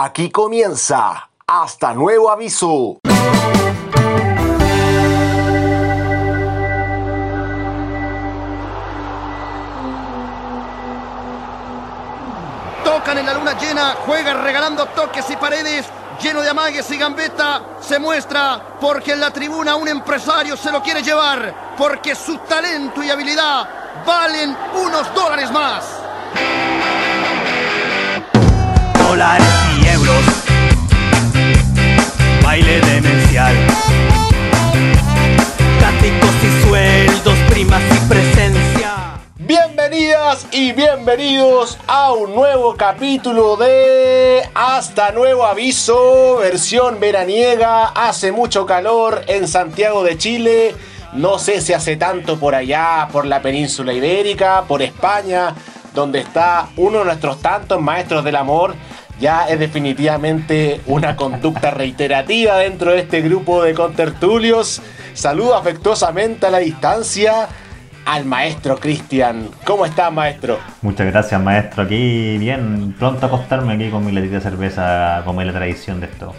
Aquí comienza Hasta Nuevo Aviso. Tocan en la luna llena, juega regalando toques y paredes, lleno de amagues y gambeta, se muestra porque en la tribuna un empresario se lo quiere llevar, porque su talento y habilidad valen unos dólares más. Dólares baile cáticos y sueldos, primas y presencia. Bienvenidas y bienvenidos a un nuevo capítulo de Hasta Nuevo Aviso, versión veraniega. Hace mucho calor en Santiago de Chile. No sé si hace tanto por allá, por la península ibérica, por España, donde está uno de nuestros tantos maestros del amor. Ya es definitivamente una conducta reiterativa dentro de este grupo de contertulios. Saludo afectuosamente a la distancia al maestro Cristian. ¿Cómo está, maestro? Muchas gracias, maestro. Aquí bien, pronto a acostarme aquí con mi latita de cerveza, como es la tradición de esto.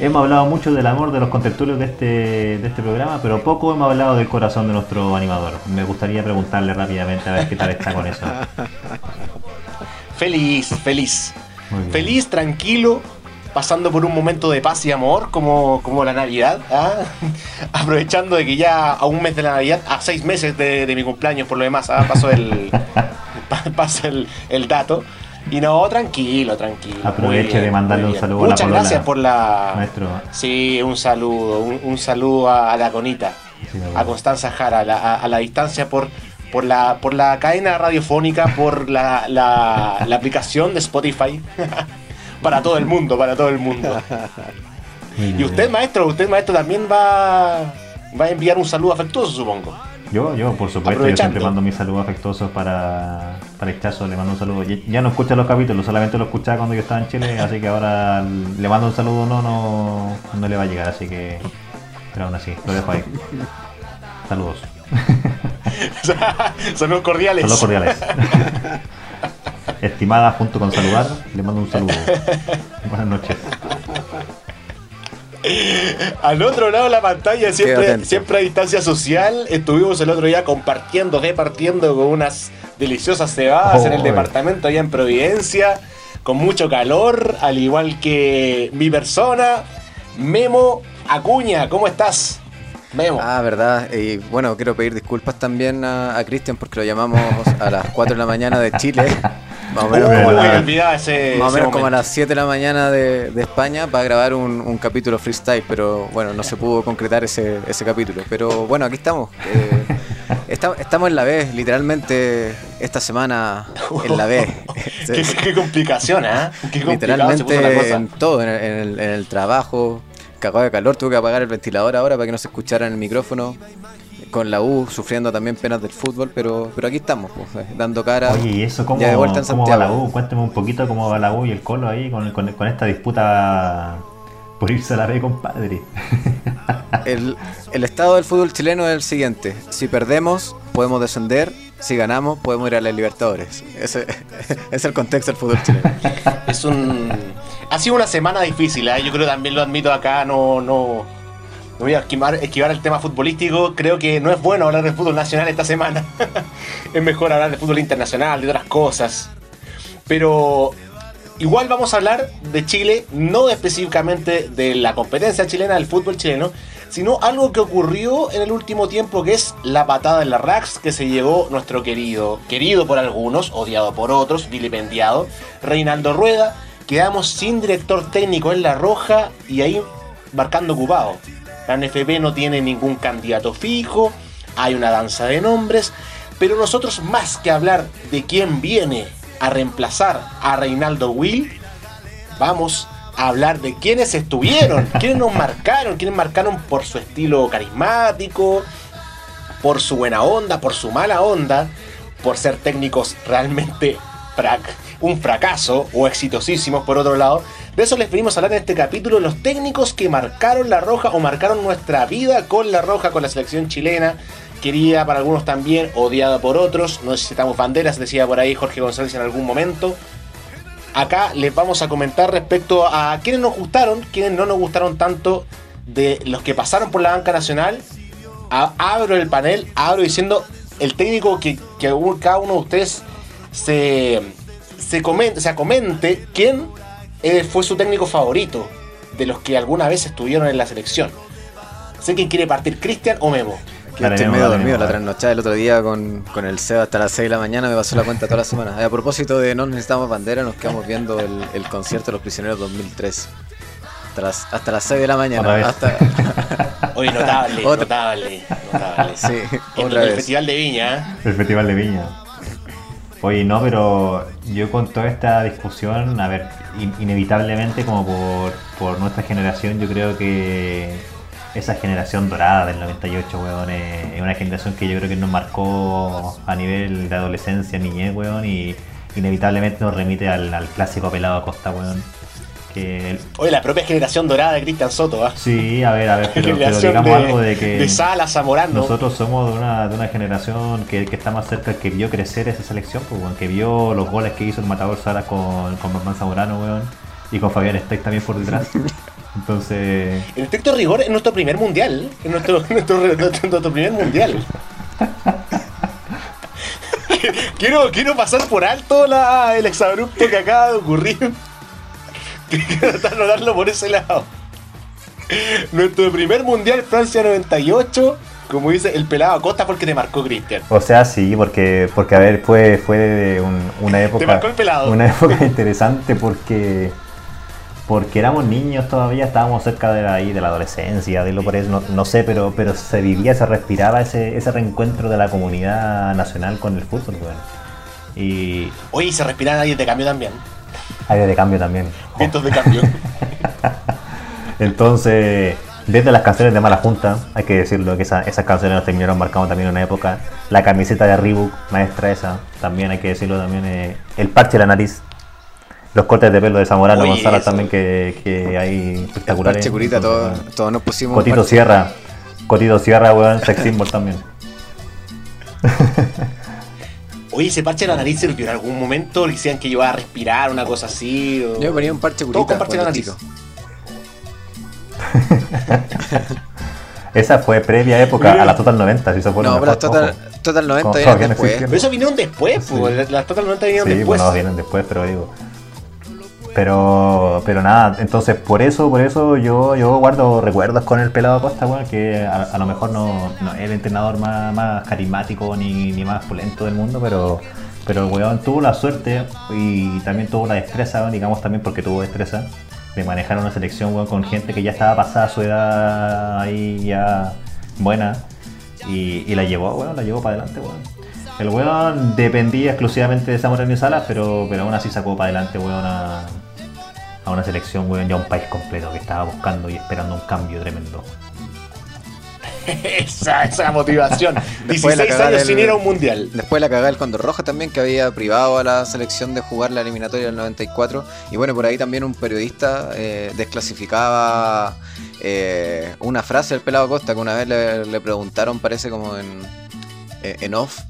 Hemos hablado mucho del amor de los contertulios de este, de este programa, pero poco hemos hablado del corazón de nuestro animador. Me gustaría preguntarle rápidamente a ver qué tal está con eso. Feliz, feliz. Feliz, tranquilo, pasando por un momento de paz y amor, como, como la Navidad. ¿ah? Aprovechando de que ya a un mes de la Navidad, a seis meses de, de mi cumpleaños, por lo demás, ¿ah? paso, el, pa- paso el, el dato. Y no, tranquilo, tranquilo. Aproveche de mandarle un saludo a la Muchas gracias por la. Maestro. Sí, un saludo, un, un saludo a, a la Conita, Sí, a. Constanza Jara, a la, a- a la distancia por, por, la, por la cadena radiofónica, por la, la, la aplicación de Spotify. para todo el mundo, para todo el mundo. Y usted, maestro, usted, maestro, también va, va a enviar un saludo afectuoso, supongo. Yo, yo, por supuesto, yo siempre mando mis saludos afectuosos para, para Hichazo, le mando un saludo. Ya, ya no escucha los capítulos, solamente lo escuchaba cuando yo estaba en Chile, así que ahora le mando un saludo, no, no, no le va a llegar, así que. Pero aún así, lo dejo ahí. Saludos. Saludos cordiales. Saludos cordiales. Estimada, junto con saludar, le mando un saludo. Buenas noches. Al otro lado de la pantalla, siempre, siempre a distancia social, estuvimos el otro día compartiendo, departiendo con unas deliciosas cebadas en el Oh. departamento allá en Providencia, con mucho calor, al igual que mi persona, Memo Acuña. ¿Cómo estás? Ah, verdad. Y bueno, quiero pedir disculpas también a, a Cristian porque lo llamamos a las 4 de la mañana de Chile. Más o menos, como, a verdad. la- olvidaba ese, más o ese menos como a momento. las 7 de la mañana de, de España para grabar un, un capítulo freestyle, pero bueno, no se pudo concretar ese, ese capítulo. Pero bueno, aquí estamos. Eh, esta- estamos en la B, literalmente esta semana en la B. qué, qué complicación, la Literalmente en todo, en el, en el- en el trabajo, cagado de calor, tuve que apagar el ventilador ahora para que no se escuchara en el micrófono. Con la U sufriendo también penas del fútbol, pero, pero aquí estamos, pues, eh, dando cara. Oye, ¿y eso cómo, ya de vuelta en cómo va la Santiago. U? Cuénteme un poquito cómo va la U y el Colo ahí con, con, con esta disputa por irse a la B, compadre. El, el estado del fútbol chileno es el siguiente: si perdemos, podemos descender, si ganamos, podemos ir a las Libertadores. Ese es el contexto del fútbol chileno. Es un. Ha sido una semana difícil, ¿eh? yo creo también lo admito acá, no, no, voy a esquivar, esquivar el tema futbolístico. Creo que no es bueno hablar de fútbol nacional esta semana. es mejor hablar de fútbol internacional, de otras cosas. Pero igual vamos a hablar de Chile, no específicamente de la competencia chilena del fútbol chileno, sino algo que ocurrió en el último tiempo, que es la patada en la Rax que se llevó nuestro querido, querido por algunos, odiado por otros, vilipendiado, Reinaldo Rueda. Quedamos sin director técnico en La Roja y ahí marcando ocupado. La NFP no tiene ningún candidato fijo, hay una danza de nombres, pero nosotros más que hablar de quién viene a reemplazar a Reinaldo Will, vamos a hablar de quiénes estuvieron, quiénes nos marcaron, quiénes marcaron por su estilo carismático, por su buena onda, por su mala onda, por ser técnicos realmente frac- un fracaso o exitosísimos por otro lado. De eso les venimos a hablar en este capítulo, los técnicos que marcaron la roja o marcaron nuestra vida con la roja, con la selección chilena, querida para algunos también, odiada por otros, no necesitamos banderas, decía por ahí Jorge González en algún momento. acá les vamos a comentar respecto a quienes nos gustaron, quienes no nos gustaron tanto de los que pasaron por la banca nacional. A- abro el panel, abro diciendo el técnico que, que cada uno de ustedes se, se comente, o sea, comente quién eh, fue su técnico favorito de los que alguna vez estuvieron en la selección. Sé quién quiere partir, Cristian o Memo. Que estoy medio dormido la trasnochada el otro día con, con el Seba hasta las 6 de la mañana, me pasó la cuenta toda la semana. Eh, A propósito de No Necesitamos Bandera, nos quedamos viendo el, el concierto de los prisioneros 2003. Hasta las, hasta las 6 de la mañana. Hasta, Oye, notable, notable, notable. sí, En otra el vez. Festival de Viña. ¿eh? El Festival de Viña. Oye, no, pero yo con toda esta discusión, a ver, in- inevitablemente como por, por nuestra generación, yo creo que esa generación dorada del 98, weón, es una generación que yo creo que nos marcó a nivel de adolescencia, niñez, weón, y inevitablemente nos remite al, clásico pelado Acosta, weón. Que Oye, la propia generación dorada de Cristian Soto, ¿ah? sí, a ver, a ver, pero, digamos de, algo de que... de Sala, Zamorano. Nosotros somos de una, de una generación que, que está más cerca, que vio crecer esa selección, pues, que vio los goles que hizo el Matador Sara con, con Batman Zamorano, weón, y con Fabián Steck también por detrás. Entonces, En estricto rigor, es nuestro primer mundial. Es nuestro, nuestro, nuestro- nuestro primer mundial. quiero, quiero pasar por alto la, el exabrupto que acaba de ocurrir. Quiero tratar de darlo por ese lado. Nuestro primer mundial, Francia 98. Como dice el pelado Acosta, porque te marcó Cristian. o sea, sí, porque, porque a ver, fue, fue un- una época, marcó el pelado. una época interesante porque, porque éramos niños todavía, estábamos cerca de la, ahí, de la adolescencia, de lo por eso, no, no sé, pero, pero se vivía, se respiraba ese, ese reencuentro de la comunidad nacional con el fútbol, weón. Y Oye, y se respiran aires de cambio también. Área de cambio también. Vientos de cambio. Entonces, desde las canciones de Mala Junta, hay que decirlo, que esa- esas canciones nos terminaron marcando también una época. La camiseta de Reebok, maestra esa, también hay que decirlo también. eh, el parche de la nariz. Los cortes de pelo de Zamorano Oye, González eso. también que, que hay espectaculares. Parche curita, todos, nos pusimos. Cotito parche. Sierra. Cotito Sierra, weón, sex symbol también. Oye, ese parche de la nariz sirvió en algún momento. Le decían que iba a respirar, una cosa así. o- Yo me ponía un parche curita. con parche en la nariz. Esa fue previa época a la Total 90, si se pone No, pero las Total. Total 90 Con vienen Fabián después. Pero eso vinieron después, pues. Las las Total 90 vinieron Sí, después. bueno, vienen después, pero digo. Pero, pero nada, entonces por eso, por eso yo, yo guardo recuerdos con el pelado Acosta, bueno, que a, a lo mejor no, es el entrenador más, más carismático ni, ni más pulento del mundo, pero, pero el weón tuvo la suerte y también tuvo la destreza, digamos también porque tuvo destreza, de manejar una selección weón, con gente que ya estaba pasada su edad ahí ya buena y, y la llevó, weón, la llevó para adelante, weón. El weón dependía exclusivamente de y Salas, pero, pero aún así sacó para adelante, weón, a, a una selección, weón, ya un país completo que estaba buscando y esperando un cambio tremendo. esa, esa motivación. Después de la 16 cagada años del- sin ir a un mundial. Después la cagada del Condor Roja también, que había privado a la selección de jugar la eliminatoria del 94. Y bueno, por ahí también un periodista eh, desclasificaba eh, una frase del pelado Costa que una vez le, le preguntaron, parece como en, eh, en off,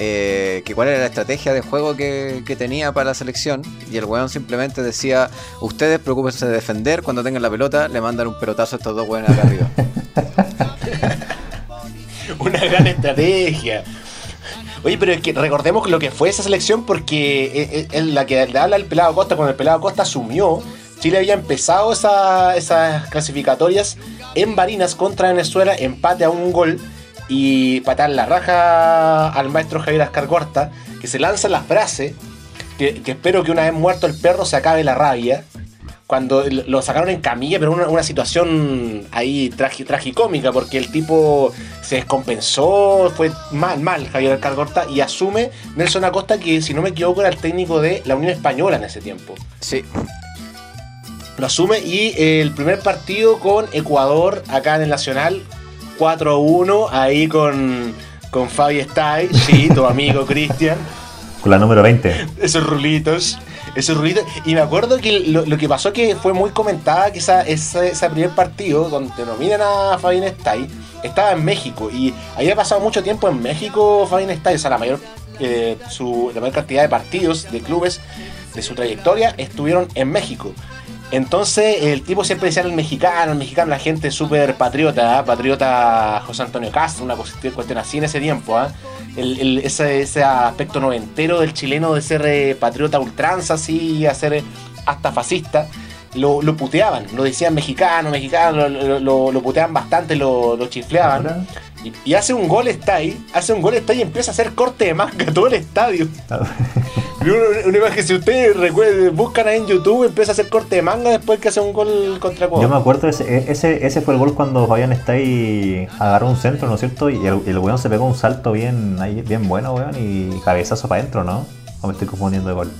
eh, que cuál era la estrategia de juego que, que tenía para la selección. Y el weón simplemente decía, ustedes preocúpense de defender, cuando tengan la pelota le mandan un pelotazo a estos dos weones acá arriba. Una gran estrategia. Oye, pero es que recordemos lo que fue esa selección porque eh, eh, en la que habla el pelado Costa, cuando el pelado Costa asumió, Chile había empezado esa- esas clasificatorias en Barinas contra Venezuela, empate a un gol y patar la raja al maestro Javier Ascargorta, que se lanza la frase que, que espero que una vez muerto el perro se acabe la rabia. Cuando lo sacaron en camilla, pero una, una situación ahí tragi- tragicómica, porque el tipo se descompensó, fue mal, mal Javier Alcargorta, y asume Nelson Acosta, que si no me equivoco era el técnico de la Unión Española en ese tiempo. Sí, Lo asume y el primer partido con Ecuador acá en el Nacional, 4-1, ahí con, con Fabi Stay, sí, tu amigo Cristian. Con la número 20. Esos rulitos. Esos rulitos. Y me acuerdo que lo, lo que pasó que fue muy comentada que esa, esa- ese primer partido donde nominan a Fabián Stay estaba en México. Y había pasado mucho tiempo en México Fabián Stay. O sea, la mayor, eh, su, la mayor cantidad de partidos de clubes de su trayectoria estuvieron en México. Entonces el tipo siempre decía el mexicano, el mexicano, la gente súper patriota, ¿ah? patriota José Antonio Castro, una cuestión, así en ese tiempo. ¿ah? El- el- ese, ese aspecto noventero del chileno de ser eh, patriota ultranza, así, hacer eh, hasta fascista. Lo, lo puteaban, lo decían mexicano, mexicano, lo, lo- lo puteaban bastante, lo, lo chifleaban. Y, y hace un gol está ahí, hace un gol está ahí y empieza a hacer corte de manga todo el estadio. Una, una imagen, si ustedes recuerden, buscan ahí en YouTube, empieza a hacer corte de manga después que hace un gol contra Yo me acuerdo, ese, ese, ese fue el gol cuando Fabián está ahí, agarró un centro, ¿no es cierto? Y el, el weón se pegó un salto bien, ahí, bien bueno, weón, y cabezazo para adentro, ¿no? O me estoy confundiendo de gol.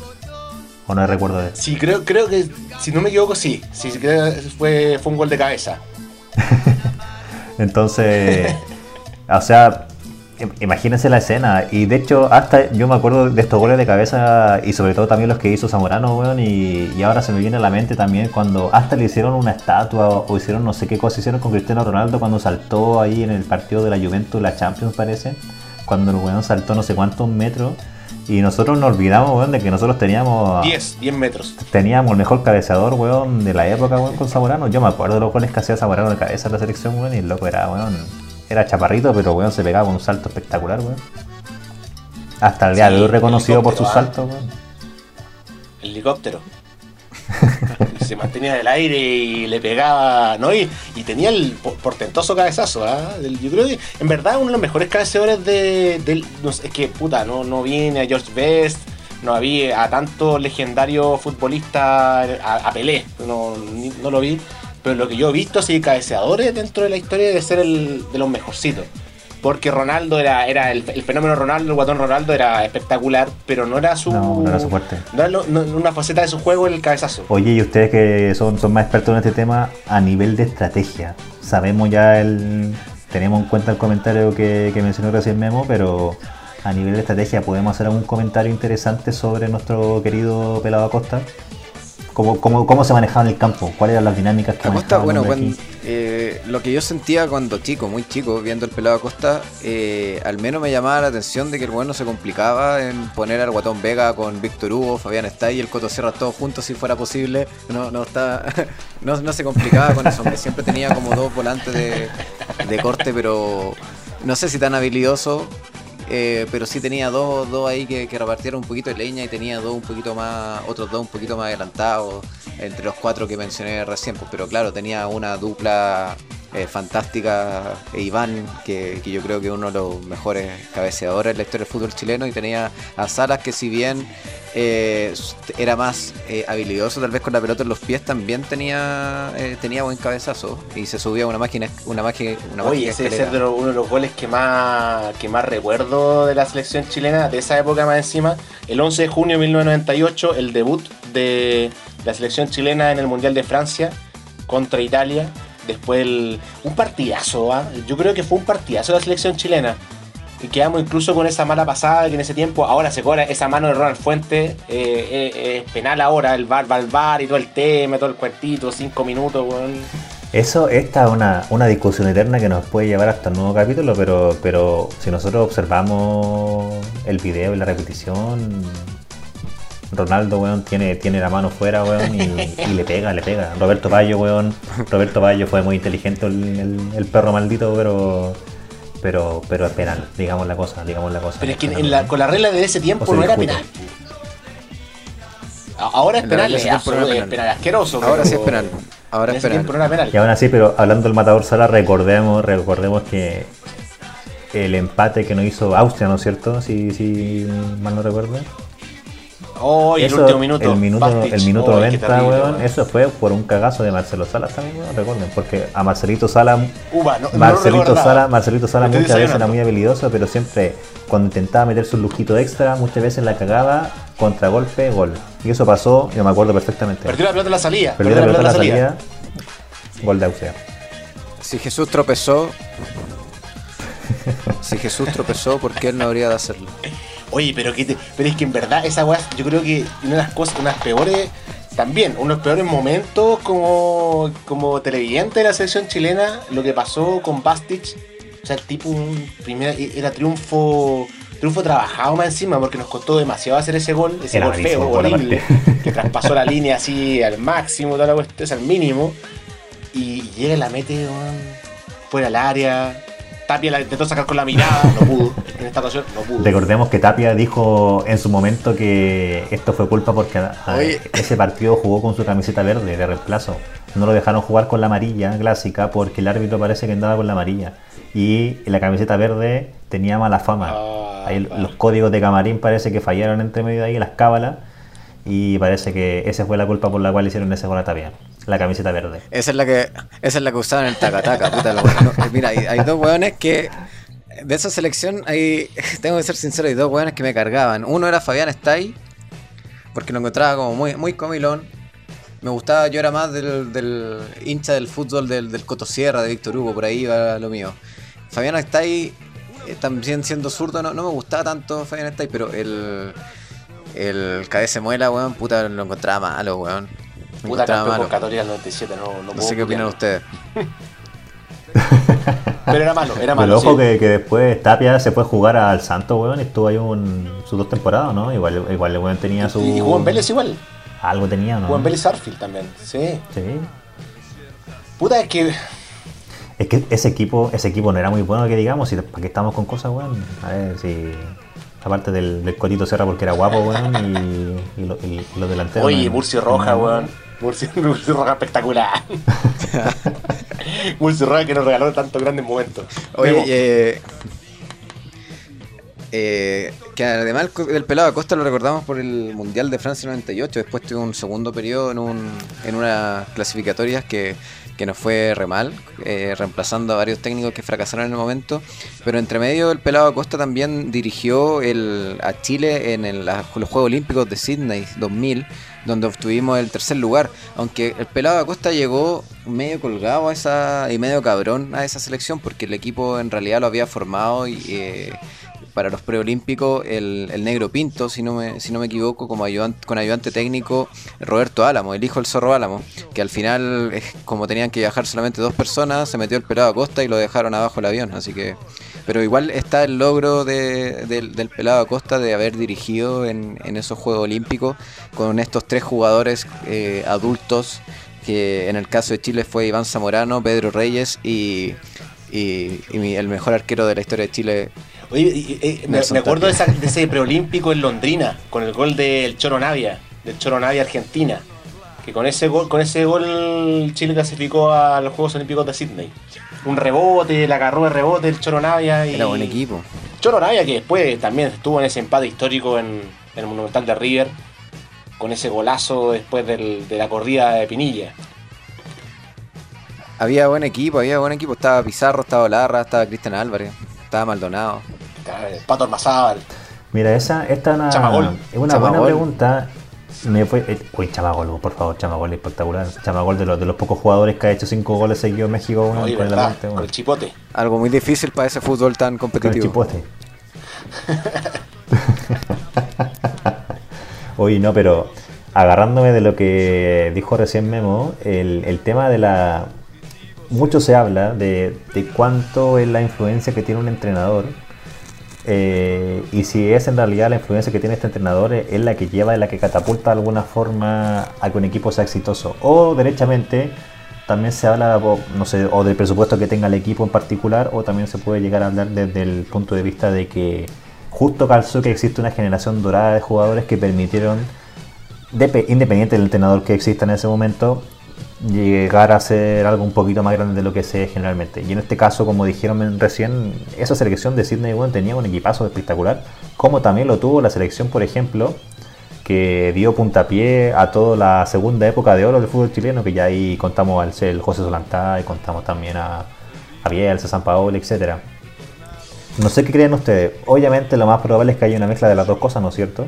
O no recuerdo de Sí, creo, creo que, si no me equivoco, sí. Sí, sí, creo que fue, fue un gol de cabeza. Entonces, o sea, im- imagínense la escena. Y de hecho, hasta yo me acuerdo de estos goles de cabeza y sobre todo también los que hizo Zamorano, weón. Y, y ahora se me viene a la mente también cuando hasta le hicieron una estatua o, o hicieron no sé qué cosa hicieron con Cristiano Ronaldo cuando saltó ahí en el partido de la Juventus, la Champions parece. Cuando el weón saltó no sé cuántos metros. Y nosotros nos olvidamos, weón, de que nosotros teníamos 10, 10 metros. teníamos el mejor cabeceador, weón, de la época, weón, con Zamorano. Yo me acuerdo de los goles que hacía Zamorano de cabeza en la selección, weón, y el loco era, weón, era chaparrito, pero, weón, se pegaba un salto espectacular, weón. Hasta el día de hoy reconocido por sus helicóptero, saltos, weón. helicóptero. Se mantenía en el aire y le pegaba, ¿no? Y, y tenía el po- portentoso cabezazo, ¿ah? Del- Yo creo que en verdad uno de los mejores cabeceadores de, del. No sé, es que, puta, no, no viene a George Best, no había a tanto legendario futbolista, a, a Pelé, no, no lo vi. Pero lo que yo he visto, así, cabeceadores dentro de la historia debe ser el de los mejorcitos. Porque Ronaldo era, era el, el fenómeno Ronaldo, el guatón Ronaldo era espectacular, pero no era su. No, no era su fuerte. No era lo- no- una faceta de su juego el cabezazo. Oye, y ustedes que son, son más expertos en este tema, a nivel de estrategia, sabemos ya el. Tenemos en cuenta el comentario que, que mencionó recién Memo, pero a nivel de estrategia, ¿podemos hacer algún comentario interesante sobre nuestro querido Pelado Acosta? ¿Cómo, cómo, cómo se manejaba en el campo? ¿Cuáles eran las dinámicas que Acosta, bueno, cuando- eh, lo que yo sentía cuando chico, muy chico, viendo el pelado Acosta, eh, al menos me llamaba la atención de que el bueno se complicaba en poner al Guatón Vega con Víctor Hugo, Fabián Estay y el Coto Sierra todos juntos si fuera posible. No, no, está, no, no se complicaba con eso, siempre tenía como dos volantes de, de corte, pero no sé si tan habilidoso. Eh, pero sí tenía dos, dos ahí que, que repartieron un poquito de leña y tenía dos un poquito más, otros dos un poquito más adelantados, entre los cuatro que mencioné recién, pues, pero claro, tenía una dupla eh, fantástica, e Iván, que, que yo creo que es uno de los mejores cabeceadores en la historia del fútbol chileno, y tenía a Salas que si bien eh, era más eh, habilidoso tal vez con la pelota en los pies, también tenía tenía buen cabezazo y se subía a una máquina, una máquina, una Oye, máquina ese de los- uno de los goles que más, que más recuerdo de la selección chilena, de esa época más encima. El 11 de junio de 1998, el debut de la selección chilena en el Mundial de Francia contra Italia. Después el- un partidazo, ¿ah? yo creo que fue un partidazo la selección chilena. Y quedamos incluso con esa mala pasada que en ese tiempo ahora se cobra esa mano de Ronald Fuentes. eh, eh, es penal ahora, el bar, al bar y todo el tema, todo el cuartito, cinco minutos, weón. Eso, esta es una, una discusión eterna que nos puede llevar hasta el nuevo capítulo, pero, pero si nosotros observamos el video y la repetición, Ronaldo, weón, tiene, tiene la mano fuera, weón, y, y le pega, le pega. Roberto Bayo, weón, Roberto Bayo fue muy inteligente el, el- el perro maldito, pero pero pero es penal, digamos la cosa, digamos la cosa. Pero es que Penal, en la- ¿no? con la regla de ese tiempo O no era penal. Ahora es penal, es, no penal. penal asqueroso. Ahora sí es penal. Ahora es penal. no penal. Y aún así, pero hablando del matador Sala, recordemos, recordemos que el empate que nos hizo Austria, ¿no es cierto? Si, si mal no recuerdo. Oh, y el Eso, último minuto. El minuto, Bastich. el minuto Oh, qué 90, terrible, weón, weón. eso fue por un cagazo de Marcelo Salas también, weón, recuerden, porque a Marcelito Sala, Uva, no, no Marcelito recordaba. Sala, Marcelito Sala Me estoy muchas veces era muy habilidoso, pero siempre cuando intentaba meter su lujito extra, muchas veces la cagaba, contragolpe, gol. Y eso pasó, yo me acuerdo perfectamente. Perdió la pelota en la salida. Perdió la pelota en la salida, gol de Austria. Si Jesús tropezó, si Jesús tropezó, ¿por qué él no habría de hacerlo? Oye, pero, que te- pero es que en verdad esa weá, yo creo que una de las cosas, unas peores, también, unos peores momentos como, como televidente de la selección chilena, lo que pasó con Bastich, o sea, el tipo un primer, era triunfo fue trabajado más encima porque nos costó demasiado hacer ese gol, ese Era gol feo, horrible, que traspasó la línea así al máximo, toda la cuestión, es al mínimo. Y llega y la mete, weón, fuera del área. Tapia la intentó sacar con la mirada, no pudo. En esta ocasión no pudo. Recordemos que Tapia dijo en su momento que esto fue culpa porque Oye. ese partido jugó con su camiseta verde de reemplazo. No lo dejaron jugar con la amarilla clásica porque el árbitro parece que andaba con la amarilla. Y la camiseta verde tenía mala fama. Ah, Ahí vale. los códigos de camarín parece que fallaron entre medio de ahí, las cábalas. Y parece que esa fue la culpa por la cual hicieron ese gol a Tapia. La camiseta verde. Esa es la que, esa es la que usaban en el tacataca, puta. lo- no, mira, hay, hay dos hueones que. De esa selección, hay, tengo que ser sincero, hay dos hueones que me cargaban. Uno era Fabián Stay, porque lo encontraba como muy, muy comilón. Me gustaba, yo era más del, del hincha del fútbol del, del Cotosierra, de Víctor Hugo, por ahí va lo mío. Fabián Stay, eh, también siendo zurdo, no, no me gustaba tanto Fabián Stay, pero el. El cabeza muela, weón, puta, lo encontraba malo, weón. Puta campeón malo. con Católica el 97, no, no, No puedo sé qué opinan ustedes. Pero era malo, era malo. Pero ojo sí. que, que después Tapia se fue a jugar al Santo, weón, y estuvo ahí un, sus dos temporadas, ¿no? Igual, igual el weón tenía su... Y jugó en Vélez igual. Algo tenía, ¿no? Jugó en Vélez Arfield también. Sí. Sí. Puta, es que. Es que ese equipo, ese equipo no era muy bueno que digamos, y para qué estamos con cosas, weón. A ver si. Aparte del, del Cotito Serra porque era guapo, weón, y, y, lo- y los delanteros. Oye, no- Murcio Roja, no- weón. Roja espectacular. Murcio Roja que nos regaló tantos grandes momentos. Oye, eh, eh, que además el co- el pelado Acosta lo recordamos por el Mundial de Francia 98. Después tuvo un segundo periodo en, un, en unas clasificatorias que, que nos fue re mal, eh, reemplazando a varios técnicos que fracasaron en el momento. Pero entre medio, el pelado Acosta también dirigió el, a Chile en el- los Juegos Olímpicos de Sydney 2000, donde obtuvimos el tercer lugar. Aunque el pelado Acosta llegó medio colgado a esa, y medio cabrón a esa selección, porque el equipo en realidad lo había formado y. eh, para los preolímpicos el, el negro Pinto, si no me, si no me equivoco, como con ayudante técnico Roberto Álamo, el hijo del zorro Álamo, que al final, como tenían que viajar solamente dos personas, se metió el pelado a costa y lo dejaron abajo el avión, así que... Pero igual está el logro de- del, del pelado Acosta de haber dirigido en, en esos Juegos Olímpicos con estos tres jugadores eh, adultos, que en el caso de Chile fue Iván Zamorano, Pedro Reyes y, y- el mejor arquero de la historia de Chile, Oye, y- y- me, acuerdo de, Tapia. esa- de ese preolímpico en Londrina, con el gol del Choro Navia, del Choro Navia Argentina. Que con ese gol, con ese gol Chile clasificó a los Juegos Olímpicos de Sydney. Un rebote, la agarró de rebote el Choro Navia y. era buen equipo. Choro Navia que después también estuvo en ese empate histórico en, en el Monumental de River. Con ese golazo después del- de la corrida de Pinilla. Había buen equipo, había buen equipo. Estaba Pizarro, estaba Larra, estaba Cristian Álvarez, estaba Maldonado. Pato Armazábal. Mira, esa, esta es una, Chamagol. es una Chamagol. buena pregunta. Me fue, eh, uy, Chamagol, por favor, Chamagol, espectacular. Chamagol de los, de los pocos jugadores que ha hecho cinco goles seguidos en México, Oye, con el ¿verdad? Con el chipote. Algo muy difícil para ese fútbol tan Con el competitivo. chipote. Oye, no, pero agarrándome de lo que dijo recién Memo, el, el tema de la... Mucho se habla de, de cuánto es la influencia que tiene un entrenador eh, y si es en realidad la influencia que tiene este entrenador es la que lleva, es la que catapulta de alguna forma a que un equipo sea exitoso. O derechamente también se habla, no sé, o del presupuesto que tenga el equipo en particular, o también se puede llegar a hablar desde el punto de vista de que justo calzó que existe una generación dorada de jugadores que permitieron, depe- independiente del entrenador que exista en ese momento, llegar a ser algo un poquito más grande de lo que se es generalmente. Y en este caso, como dijeron recién, esa selección de Sydney bueno, tenía un equipazo espectacular, como también lo tuvo la selección, por ejemplo, que dio puntapié a toda la segunda época de oro del fútbol chileno, que ya ahí contamos al el José Solantá y contamos también a, a Bielsa, San Paolo, etcétera. No sé qué creen ustedes. Obviamente lo más probable es que haya una mezcla de las dos cosas, ¿no es cierto?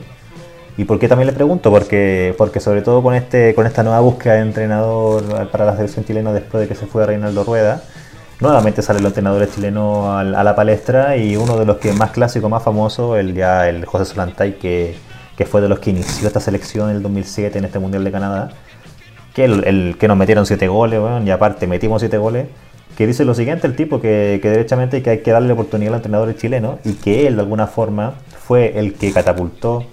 ¿Y por qué también le pregunto? Porque, porque sobre todo con este con esta nueva búsqueda de entrenador para la selección chilena después de que se fue Reinaldo Rueda, nuevamente salen los entrenadores chilenos a, la palestra y uno de los que más clásico, más famoso, el ya el José Solantay, que, que fue de los que inició esta selección en el 2007 en este Mundial de Canadá, que el, el que nos metieron siete goles, weón, y aparte metimos siete goles, que dice lo siguiente, el tipo, que, que derechamente que hay que darle la oportunidad al entrenador chileno y que él de alguna forma fue el que catapultó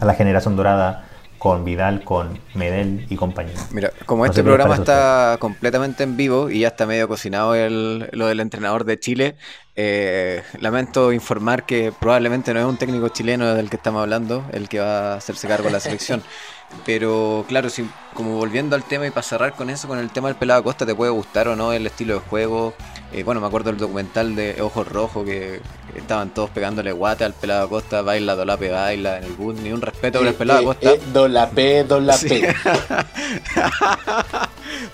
a la generación dorada con Vidal, con Medel y compañía. Mira, como No este programa está completamente en vivo y ya está medio cocinado el- lo del entrenador de Chile, eh, lamento informar que probablemente no es un técnico chileno del que estamos hablando el que va a hacerse cargo de la selección. Pero claro, si, como volviendo al tema y para cerrar con eso, con el tema del pelado Costa, te puede gustar o no el estilo de juego. Eh, bueno, me acuerdo del documental de Ojos Rojos que estaban todos pegándole guate al pelado Costa, baila, dolape, baila en el bus, ni un respeto por el pelado Eh, Costa. eh, don la P, don la Sí.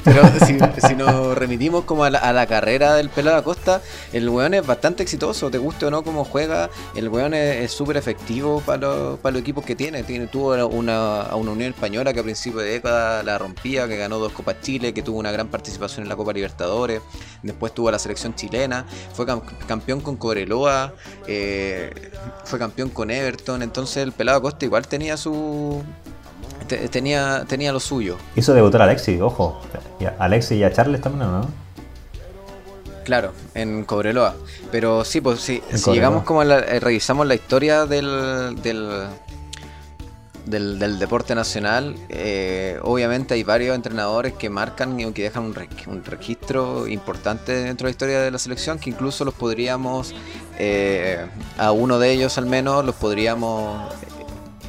Pero si, si nos remitimos como a la, a la carrera del pelado Acosta, el weón es bastante exitoso, te guste o no cómo juega, el weón es súper efectivo para los, para los equipos que tiene. tiene tuvo una, a una Unión Española que a principio de década la rompía, que ganó dos Copas Chile, que tuvo una gran participación en la Copa Libertadores, después tuvo a la selección chilena, fue cam- campeón con Cobreloa, eh, fue campeón con Everton, entonces el pelado Acosta igual tenía su... te- tenía, tenía lo suyo. Hizo debutar a Alexis, ojo. Y a Alexis y a Charles también, ¿o ¿no? Claro, en Cobreloa. Pero sí, pues sí, si Cobreloa. llegamos como a la, eh, revisamos la historia del, del, del, del deporte nacional, eh, obviamente hay varios entrenadores que marcan y que dejan un, re- un registro importante dentro de la historia de la selección, que incluso los podríamos, eh, a uno de ellos al menos, los podríamos...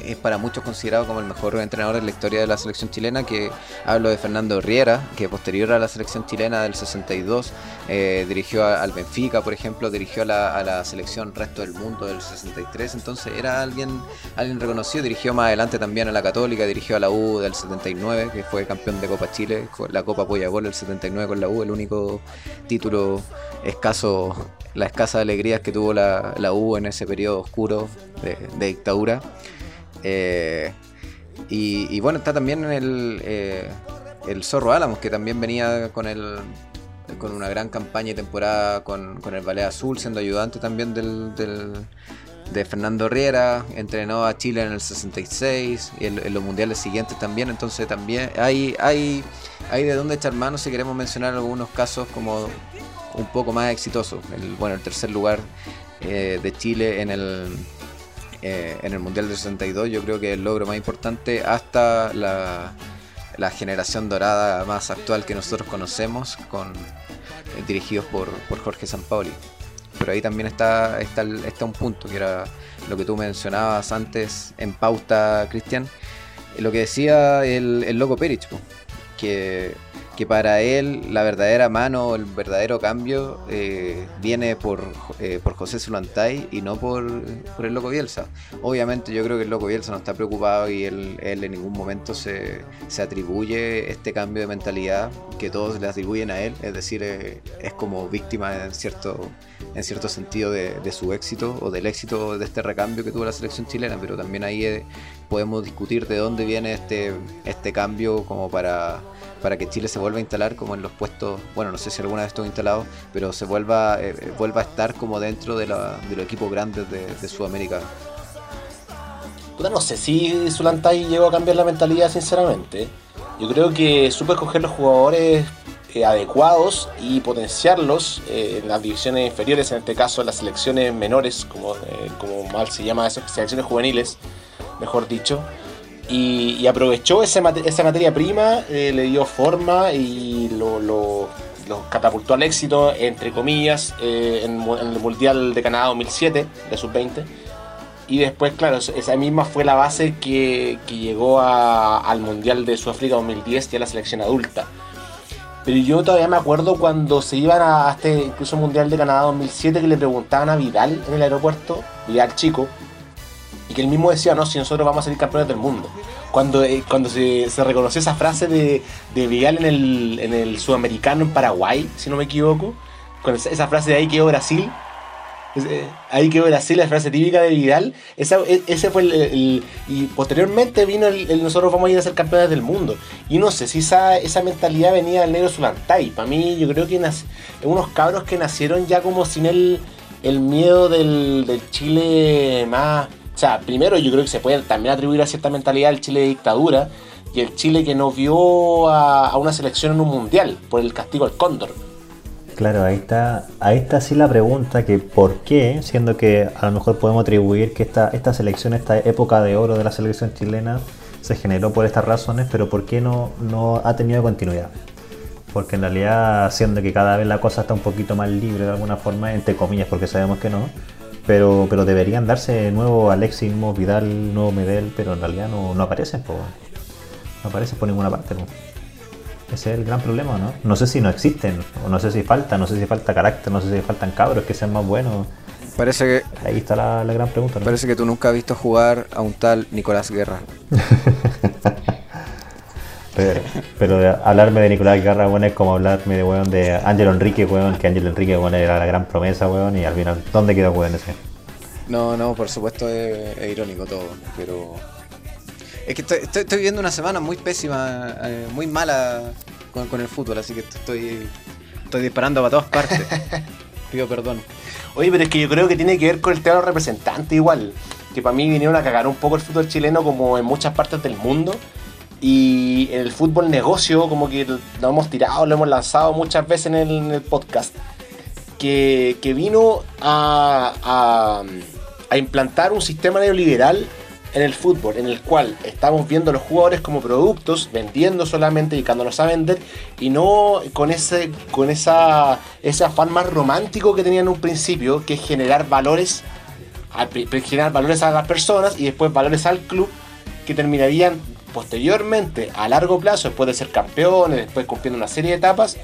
Es para muchos considerado como el mejor entrenador de la historia de la selección chilena, que hablo de Fernando Riera, que posterior a la selección chilena del 62 eh, dirigió al Benfica, por ejemplo, dirigió a la, a la selección Resto del Mundo del 63, entonces era alguien, alguien reconocido, dirigió más adelante también a la Católica, dirigió a la U del 79, que fue campeón de Copa Chile, la Copa Pollagol del 79 con la U, el único título escaso, la escasa alegría que tuvo la, la U en ese periodo oscuro de dictadura. Eh, y, bueno, está también el, eh, el Zorro Álamos, que también venía con el con una gran campaña y temporada con, con el Ballet Azul, siendo ayudante también del, del- de Fernando Riera, entrenó a Chile en el 66 y en, en los mundiales siguientes también, entonces también hay, hay, hay de dónde echar mano si queremos mencionar algunos casos como un poco más exitosos. El, bueno, el tercer lugar eh, de Chile en el, eh, en el Mundial del 62 yo creo que el logro más importante hasta la, la generación dorada más actual que nosotros conocemos, con eh, dirigidos por, por Jorge Sampaoli. Pero ahí también está, está, está un punto, que era lo que tú mencionabas antes en pauta, Cristian. Lo que decía el, el loco Perich, que, que para él la verdadera mano, el verdadero cambio eh, viene por, eh, por José Zulantay y no por, por el loco Bielsa. Obviamente yo creo que el loco Bielsa no está preocupado y él, él en ningún momento se, se atribuye este cambio de mentalidad que todos le atribuyen a él, es decir, eh, es como víctima en cierto, en cierto sentido de, de su éxito o del éxito de este recambio que tuvo la selección chilena, pero también ahí eh, podemos discutir de dónde viene este, este cambio como para, para que Chile se vuelva a instalar como en los puestos, bueno, no sé si alguna vez estuvo instalado, pero se vuelva, eh, eh, vuelva a estar como dentro de, la, de los equipos grandes de, Sudamérica. No sé si Zulantay llegó a cambiar la mentalidad, sinceramente. Yo creo que supo escoger los jugadores eh, adecuados y potenciarlos eh, en las divisiones inferiores, en este caso las selecciones menores, como, como mal se llama eso, selecciones juveniles, mejor dicho. Y, aprovechó esa materia prima, eh, le dio forma y lo, catapultó al éxito, entre comillas, eh, en, el Mundial de Canadá 2007, de sub-20. Y después, claro, es- esa misma fue la base que, que llegó al Mundial de Sudáfrica 2010 y a la selección adulta. Pero yo todavía me acuerdo cuando se iban a a este incluso Mundial de Canadá 2007 que le preguntaban a Vidal en el aeropuerto, Vidal chico, y que él mismo decía, no, si nosotros vamos a ser campeones del mundo. Cuando, eh, cuando se, se reconoció esa frase de, de Vidal en el, en el sudamericano en Paraguay, si no me equivoco, con esa, frase de ahí quedó Brasil, eh, Ahí quedó Brasil, la frase típica de Vidal. Esa, e- ese fue el, Y posteriormente vino el, nosotros vamos a ir a ser campeones del mundo. Y no sé si esa, esa mentalidad venía del negro Zulantay. Para mí, yo creo que nac- unos cabros que nacieron ya como sin el, el miedo del, del Chile más. O sea, primero yo creo que se puede también atribuir a cierta mentalidad al Chile de dictadura y el Chile que no vio a, a una selección en un mundial por el castigo al cóndor. Claro, ahí está, ahí está sí la pregunta que por qué, siendo que a lo mejor podemos atribuir que esta, esta selección, esta época de oro de la selección chilena se generó por estas razones, pero por qué no, no ha tenido continuidad. Porque en realidad, siendo que cada vez la cosa está un poquito más libre de alguna forma, entre comillas, porque sabemos que no, pero, pero deberían darse nuevo Alexis, nuevo Vidal, nuevo Medel, pero en realidad no, no aparecen, po. no aparecen por ninguna parte. po. Ese es el gran problema, ¿no? No sé si no existen, o no sé si falta, no sé si falta carácter, no sé si faltan cabros que sean más buenos. Parece que, Ahí está la, la gran pregunta, ¿no? parece que tú nunca has visto jugar a un tal Nicolás Guerra. Pero, pero de hablarme de Nicolás Guerra, bueno, es como hablarme de, weón, de Ángel Enrique, weón, que Ángel Enrique, weón, era la gran promesa, weón, y al final, ¿dónde quedó, weón, ese? No, no, por supuesto es, es irónico todo, pero... Es que estoy, estoy, estoy viviendo una semana muy pésima, eh, muy mala con, con el fútbol, así que estoy, estoy disparando para todas partes. Pido perdón. Oye, pero es que yo creo que tiene que ver con el tema de los representantes igual. Que para mí vinieron a cagar un poco el fútbol chileno como en muchas partes del mundo. Y el fútbol negocio como que lo hemos tirado, lo hemos lanzado muchas veces en el, podcast. Que, que vino a, a, implantar un sistema neoliberal en el fútbol, en el cual estamos viendo a los jugadores como productos, vendiendo solamente, dedicándonos a vender, y no con ese, con esa, ese afán más romántico que tenían en un principio, que es generar valores, generar valores a las personas y después valores al club, que terminarían posteriormente, a largo plazo, después de ser campeones, después cumpliendo una serie de etapas,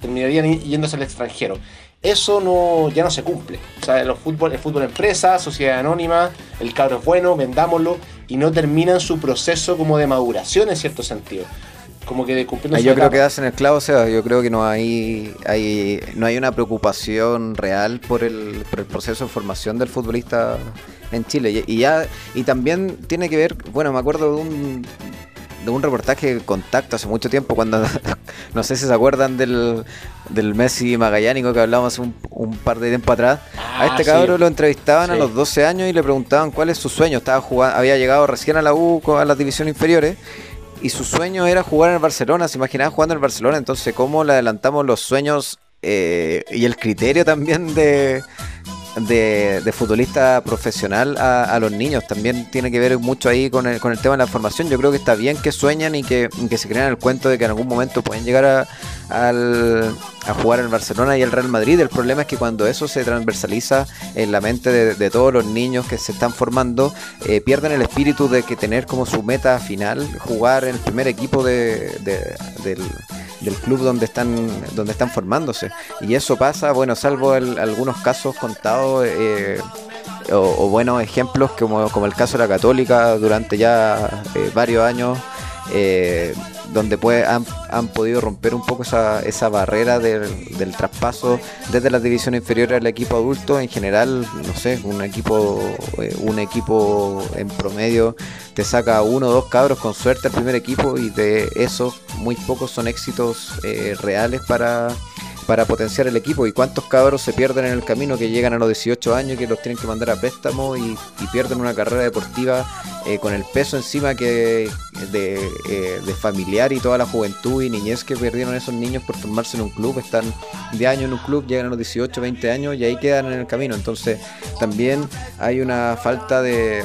terminarían yéndose al extranjero. Eso no, ya no se cumple. O sea, los fútbol, el fútbol empresa, sociedad anónima, el cabro es bueno, vendámoslo, y no terminan su proceso como de maduración en cierto sentido. Como que de cumpliendo Ahí su yo creo etapa. que das en el clavo, Seba. Yo creo que no hay, hay, no hay una preocupación real por el, por el proceso de formación del futbolista en Chile. Y, y ya y también tiene que ver, bueno, me acuerdo de un de un reportaje de contacto hace mucho tiempo cuando no sé si se acuerdan del, del Messi magallánico que hablábamos un, un par de tiempo atrás. Ah, a este sí. cabrón lo entrevistaban a los 12 años y le preguntaban cuál es su sueño. Estaba jugando, había llegado recién a la U a las divisiones inferiores y su sueño era jugar en el Barcelona, se imaginaba jugando en el Barcelona, entonces cómo le adelantamos los sueños eh, y el criterio también de, de, futbolista profesional a, los niños, también tiene que ver mucho ahí con el, con el tema de la formación, yo creo que está bien que sueñan y que, que se crean el cuento de que en algún momento pueden llegar a, al- a jugar en el Barcelona y el Real Madrid, el problema es que cuando eso se transversaliza en la mente de, de todos los niños que se están formando, eh, pierden el espíritu de que tener como su meta final jugar en el primer equipo de- del, del club donde están donde están formándose. Y eso pasa bueno salvo algunos casos contados eh, o, o buenos ejemplos como, como el caso de la católica durante ya eh, varios años eh, donde han, han podido romper un poco esa, esa barrera del, del traspaso desde las divisiones inferiores al equipo adulto. En general no sé un equipo eh, un equipo en promedio te saca uno o dos cabros con suerte al primer equipo y de eso muy pocos son éxitos eh, reales para para potenciar el equipo y cuántos cabros se pierden en el camino que llegan a los 18 años que los tienen que mandar a préstamo y, pierden una carrera deportiva eh, con el peso encima que de, eh, de familiar y toda la juventud y niñez que perdieron esos niños por formarse en un club están de año en un club llegan a los 18 20 años y ahí quedan en el camino. Entonces también hay una falta de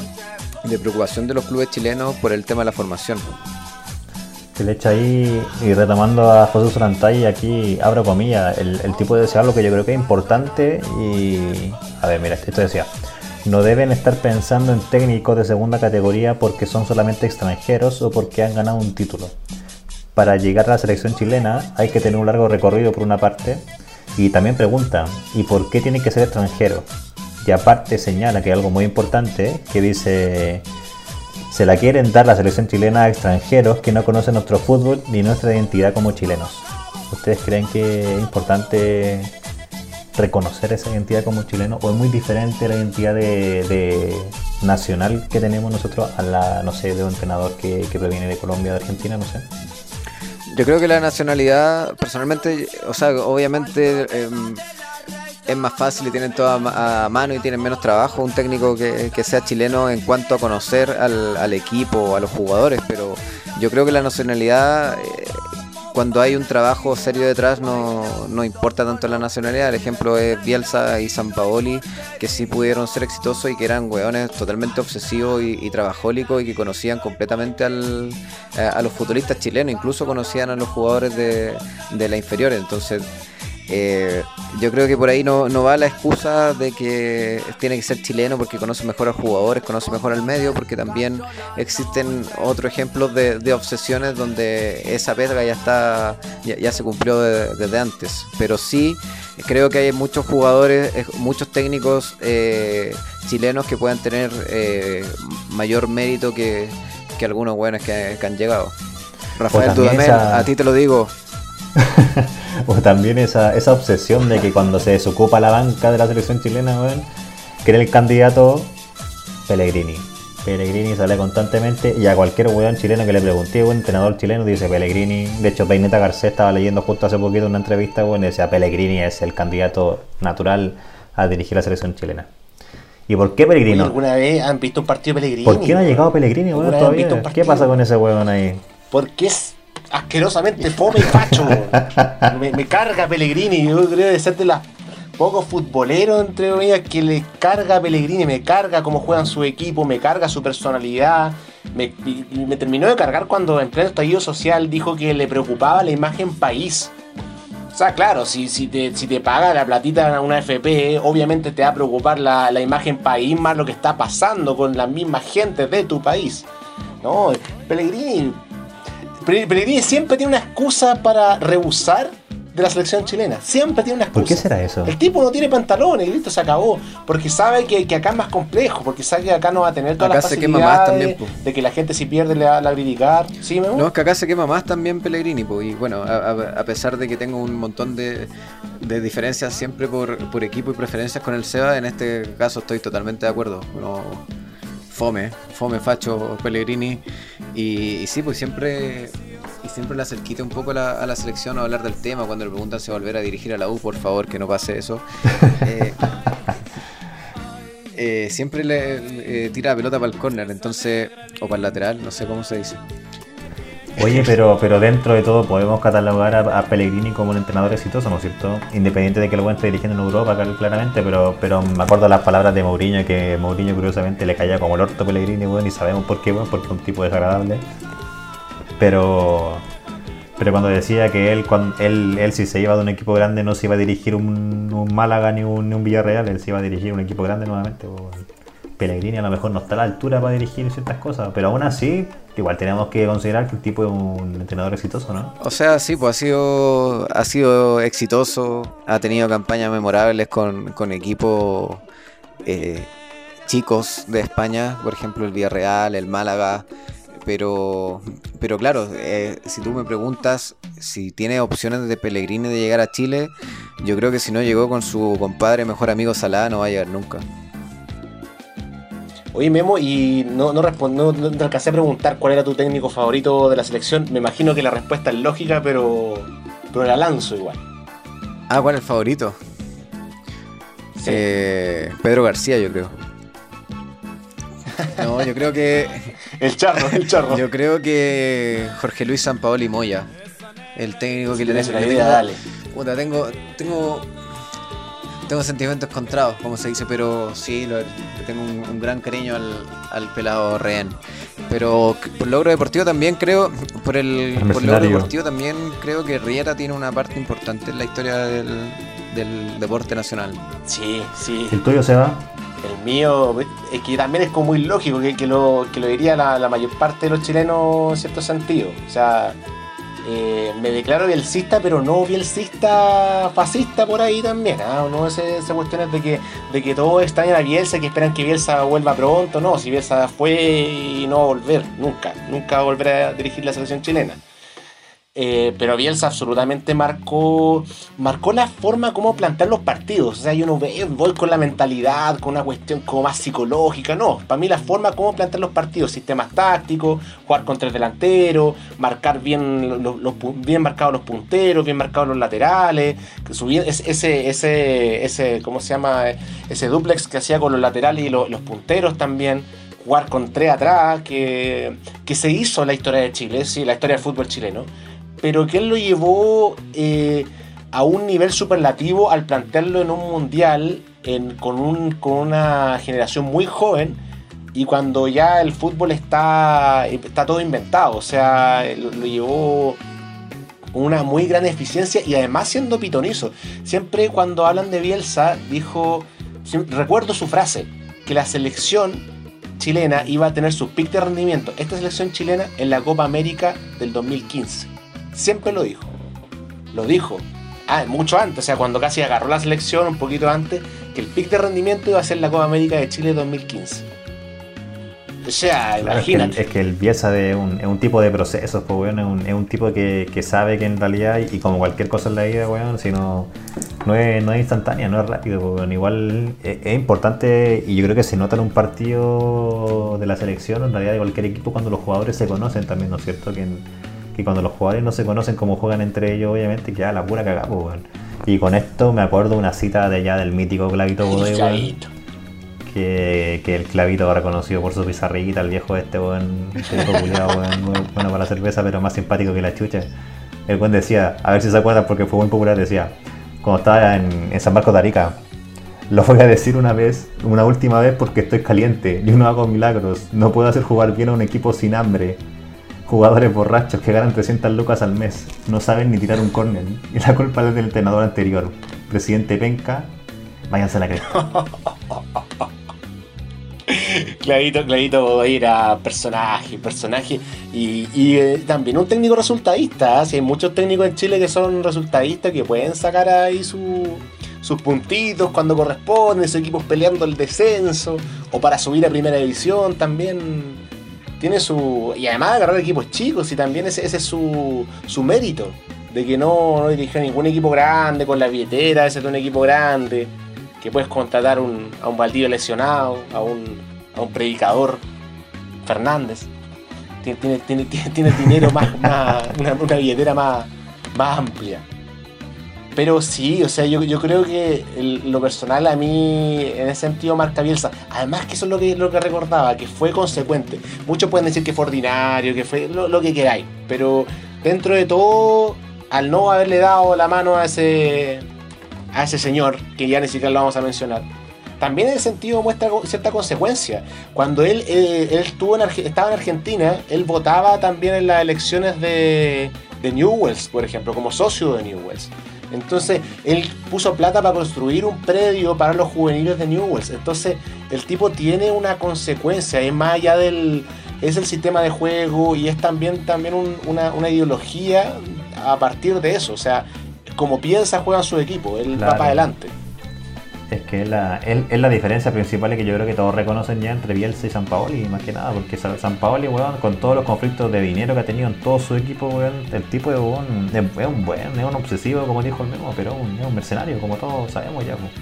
preocupación de los clubes chilenos por el tema de la formación Que le echa ahí, y retomando a José Solantay, aquí abro comillas, el, tipo de algo que yo creo que es importante y... A ver, mira, esto decía, no deben estar pensando en técnicos de segunda categoría porque son solamente extranjeros o porque han ganado un título. Para llegar a la selección chilena hay que tener un largo recorrido por una parte y también pregunta, ¿y por qué tiene que ser extranjero? Y aparte señala que hay algo muy importante que dice se la quieren dar la selección chilena a extranjeros que no conocen nuestro fútbol ni nuestra identidad como chilenos. ¿Ustedes creen que es importante reconocer esa identidad como chileno o es muy diferente la identidad de, nacional que tenemos nosotros a la, no sé, de un entrenador que, que proviene de Colombia o de Argentina, no sé? Yo creo que la nacionalidad, personalmente, o sea, obviamente em, es más fácil y tienen todo a, ma- a mano y tienen menos trabajo un técnico que, que sea chileno en cuanto a conocer al, al equipo, a los jugadores, pero yo creo que la nacionalidad eh, cuando hay un trabajo serio detrás no, no importa tanto la nacionalidad. El ejemplo es Bielsa y San Paoli, que sí pudieron ser exitosos y que eran weones totalmente obsesivos y, trabajólicos y que conocían completamente al, a, a los futbolistas chilenos, incluso conocían a los jugadores de, de la inferior. Entonces, eh, yo creo que por ahí no, no va la excusa de que tiene que ser chileno porque conoce mejor a los jugadores, conoce mejor al medio, porque también existen otros ejemplos de, de obsesiones donde esa pedra ya está, ya, ya se cumplió de- desde antes. Pero sí creo que hay muchos jugadores, eh, muchos técnicos eh, chilenos que puedan tener eh, mayor mérito que, que algunos buenos que, que han llegado. Rafael también Dudamel, esa- a ti te lo digo, O también esa, esa obsesión de que cuando se desocupa la banca de la selección chilena, weón, que era el candidato Pellegrini. Pellegrini sale constantemente y a cualquier weón chileno que le pregunte, un entrenador chileno dice Pellegrini. De hecho, Peineta Garcés estaba leyendo justo hace poquito una entrevista, weón, y decía Pellegrini es el candidato natural a dirigir la selección chilena. ¿Y por qué Pellegrini? ¿Alguna vez han visto un partido Pellegrini? ¿Por qué no ha llegado Pellegrini, weón, ¿Qué pasa con ese weón ahí? Porque es asquerosamente fome y facho. me, carga Pellegrini. Yo creo de ser de las pocos futboleros, entre comillas, que le carga a Pellegrini. Me carga cómo juegan su equipo, me carga su personalidad. Me, terminó de cargar cuando en pleno estallido social dijo que le preocupaba la imagen país. O sea, claro, si, si, te, si te paga la platita una FP, obviamente te va a preocupar la, la imagen país más lo que está pasando con las mismas gentes de tu país. No, Pellegrini Pe- Pellegrini siempre tiene una excusa para rehusar de la selección chilena. Siempre tiene una excusa. ¿Por qué será eso? El tipo no tiene pantalones y listo, se acabó. Porque sabe que, que acá es más complejo, porque sabe que acá no va a tener todas Acá las se quema más facilidades también, po. de que la gente si pierde le va a criticar. No, es que acá se quema más también Pellegrini, po, y bueno, a, a- a pesar de que tengo un montón de, de diferencias siempre por, por equipo y preferencias con el Seba, en este caso estoy totalmente de acuerdo. No, fome, fome, facho, Pellegrini, y, y sí, pues siempre y siempre le acerquite un poco a la, a la selección a hablar del tema, cuando le preguntan si volver a dirigir a la U, por favor, que no pase eso. Eh, eh, siempre le, le- eh, tira la pelota para el córner, entonces, o para el lateral, no sé cómo se dice. Oye, pero, pero dentro de todo podemos catalogar a, Pellegrini como un entrenador exitoso, ¿no es cierto? Independiente de que lo bueno esté dirigiendo en Europa, claramente, pero, pero me acuerdo las palabras de Mourinho, que Mourinho curiosamente le caía como el orto a Pellegrini, bueno, y sabemos por qué, bueno, porque es un tipo desagradable. Pero, pero cuando decía que él, cuando, él, él si se iba de un equipo grande no se iba a dirigir un, un Málaga ni un, ni un Villarreal, él se iba a dirigir un equipo grande nuevamente. pues, Pellegrini a lo mejor no está a la altura para dirigir ciertas cosas, pero aún así, igual tenemos que considerar que el tipo es un entrenador exitoso, ¿no? O sea, sí, pues ha sido, ha sido exitoso, ha tenido campañas memorables con, con equipos eh, chicos de España, por ejemplo el Villarreal, el Málaga, pero, pero claro, eh, si tú me preguntas si tiene opciones de Pellegrini de llegar a Chile, yo creo que si no llegó con su compadre, mejor amigo Salah, no va a llegar nunca. Oye, Memo, y no, no, no, no te alcancé a preguntar cuál era tu técnico favorito de la selección. Me imagino que la respuesta es lógica, pero, pero la lanzo igual. Ah, ¿cuál es el favorito? Sí. Eh, Pedro García, yo creo. No, yo creo que El charro, el charro. Yo creo que Jorge Luis Sampaoli Moya, el técnico que le tengo, le idea, dale. puta, tengo, tengo, tengo sentimientos encontrados, como se dice, pero sí, lo- tengo un, un gran cariño al, al pelado Rehén. Pero por logro deportivo también creo, por el, por logro deportivo también creo que Riera tiene una parte importante en la historia del, del deporte nacional. Sí, sí. ¿El tuyo se va? El mío es que también es como muy lógico que, que lo, que lo diría la, la mayor parte de los chilenos en cierto sentido. O sea, eh, me declaro bielcista, pero no bielcista fascista por ahí también. ¿ah? No ese, esa cuestión es de que, de que todos extrañan a Bielsa que esperan que Bielsa vuelva pronto. No, si Bielsa fue y no va a volver, nunca. Nunca va a volver a dirigir la selección chilena. Eh, pero Bielsa absolutamente marcó marcó la forma como plantear los partidos. O sea, yo no voy con la mentalidad, con una cuestión como más psicológica. No, para mí la forma como plantear los partidos, sistemas tácticos, jugar con tres delanteros, marcar bien bien marcados los punteros, bien marcados los laterales, subir ese, ese, ese, ¿cómo se llama? Ese duplex que hacía con los laterales y los, punteros también. Jugar con tres atrás, que, que se hizo la historia de Chile, sí, la historia del fútbol chileno pero que él lo llevó eh, a un nivel superlativo al plantearlo en un mundial con, un, con una generación muy joven y cuando ya el fútbol está, está todo inventado, o sea, lo, llevó una muy gran eficiencia y además siendo pitonizo. Siempre cuando hablan de Bielsa, dijo, recuerdo su frase, que la selección chilena iba a tener su pick de rendimiento, esta selección chilena, en la Copa América del 2015. Siempre lo dijo. Lo dijo. Ah, mucho antes, o sea, cuando casi agarró la selección, un poquito antes, que el pick de rendimiento iba a ser la Copa América de Chile 2015. O sea, imagínate. Es que, el, pieza de un, es un tipo de procesos, pues, bueno, es, un, es un tipo que, que, sabe que en realidad, y como cualquier cosa en la vida, bueno, si no, no, es, no es instantánea, no es rápido, pues, bueno, igual es, es, importante y yo creo que se nota en un partido de la selección, en realidad de cualquier equipo, cuando los jugadores se conocen también, ¿no es cierto? Que, que cuando los jugadores no se conocen como juegan entre ellos, obviamente, ya la pura cagada, bueno. Y con esto me acuerdo una cita de ya del mítico Clavito Bodega. Que, que, el clavito reconocido por su pizarrita, el viejo este, buen, este bueno para la cerveza, pero más simpático que la chucha. El buen decía, a ver si se acuerdan porque fue muy popular, decía, cuando estaba en, en San Marcos de Arica, lo voy a decir una vez, una última vez porque estoy caliente, yo no hago milagros, no puedo hacer jugar bien a un equipo sin hambre, jugadores borrachos que ganan 300 lucas al mes, no saben ni tirar un córner. Y la culpa es del entrenador anterior. Presidente Penca, váyanse a la cresta. Clavito, Clavito era personaje, personaje y, eh, también un técnico resultadista. ¿eh? Si hay muchos técnicos en Chile que son resultadistas que pueden sacar ahí sus puntitos cuando corresponde, sus equipos peleando el descenso o para subir a primera división también tiene su. Y además agarrar equipos chicos, y también ese, ese es su, su mérito. De que no, no dirige a ningún equipo grande con la billetera, ese es un equipo grande. Que puedes contratar un, a un baldío lesionado, a un, a un predicador, Fernández. Tiene, tiene, tiene, tiene dinero más, más una, una, billetera más, más amplia. Pero sí, o sea, yo, yo creo que lo personal a mí, en ese sentido, marca Bielsa. Además que eso es lo que, lo que recordaba, que fue consecuente. Muchos pueden decir que fue ordinario, que fue lo, lo que queráis. Pero dentro de todo, al no haberle dado la mano a ese, a ese señor, que ya ni siquiera lo vamos a mencionar, también en ese sentido muestra cierta consecuencia. Cuando él, eh, él estuvo en estaba en Argentina, él votaba también en las elecciones de, de Newells, por ejemplo, como socio de Newells. Entonces, él puso plata para construir un predio para los juveniles de Newells. Entonces, el tipo tiene una consecuencia, es más allá del. es el sistema de juego y es también, también un, una, una, ideología a partir de eso. O sea, como piensa, juegan su equipo, él claro. va para adelante. Es que es la, es, la diferencia principal que yo creo que todos reconocen ya entre Bielsa y San Paoli, más que nada, porque San Paoli, weón, con todos los conflictos de dinero que ha tenido en todo su equipo, weón, el tipo es un, es un buen, es un obsesivo, como dijo el mismo, pero un, es un mercenario, como todos sabemos ya. Pues.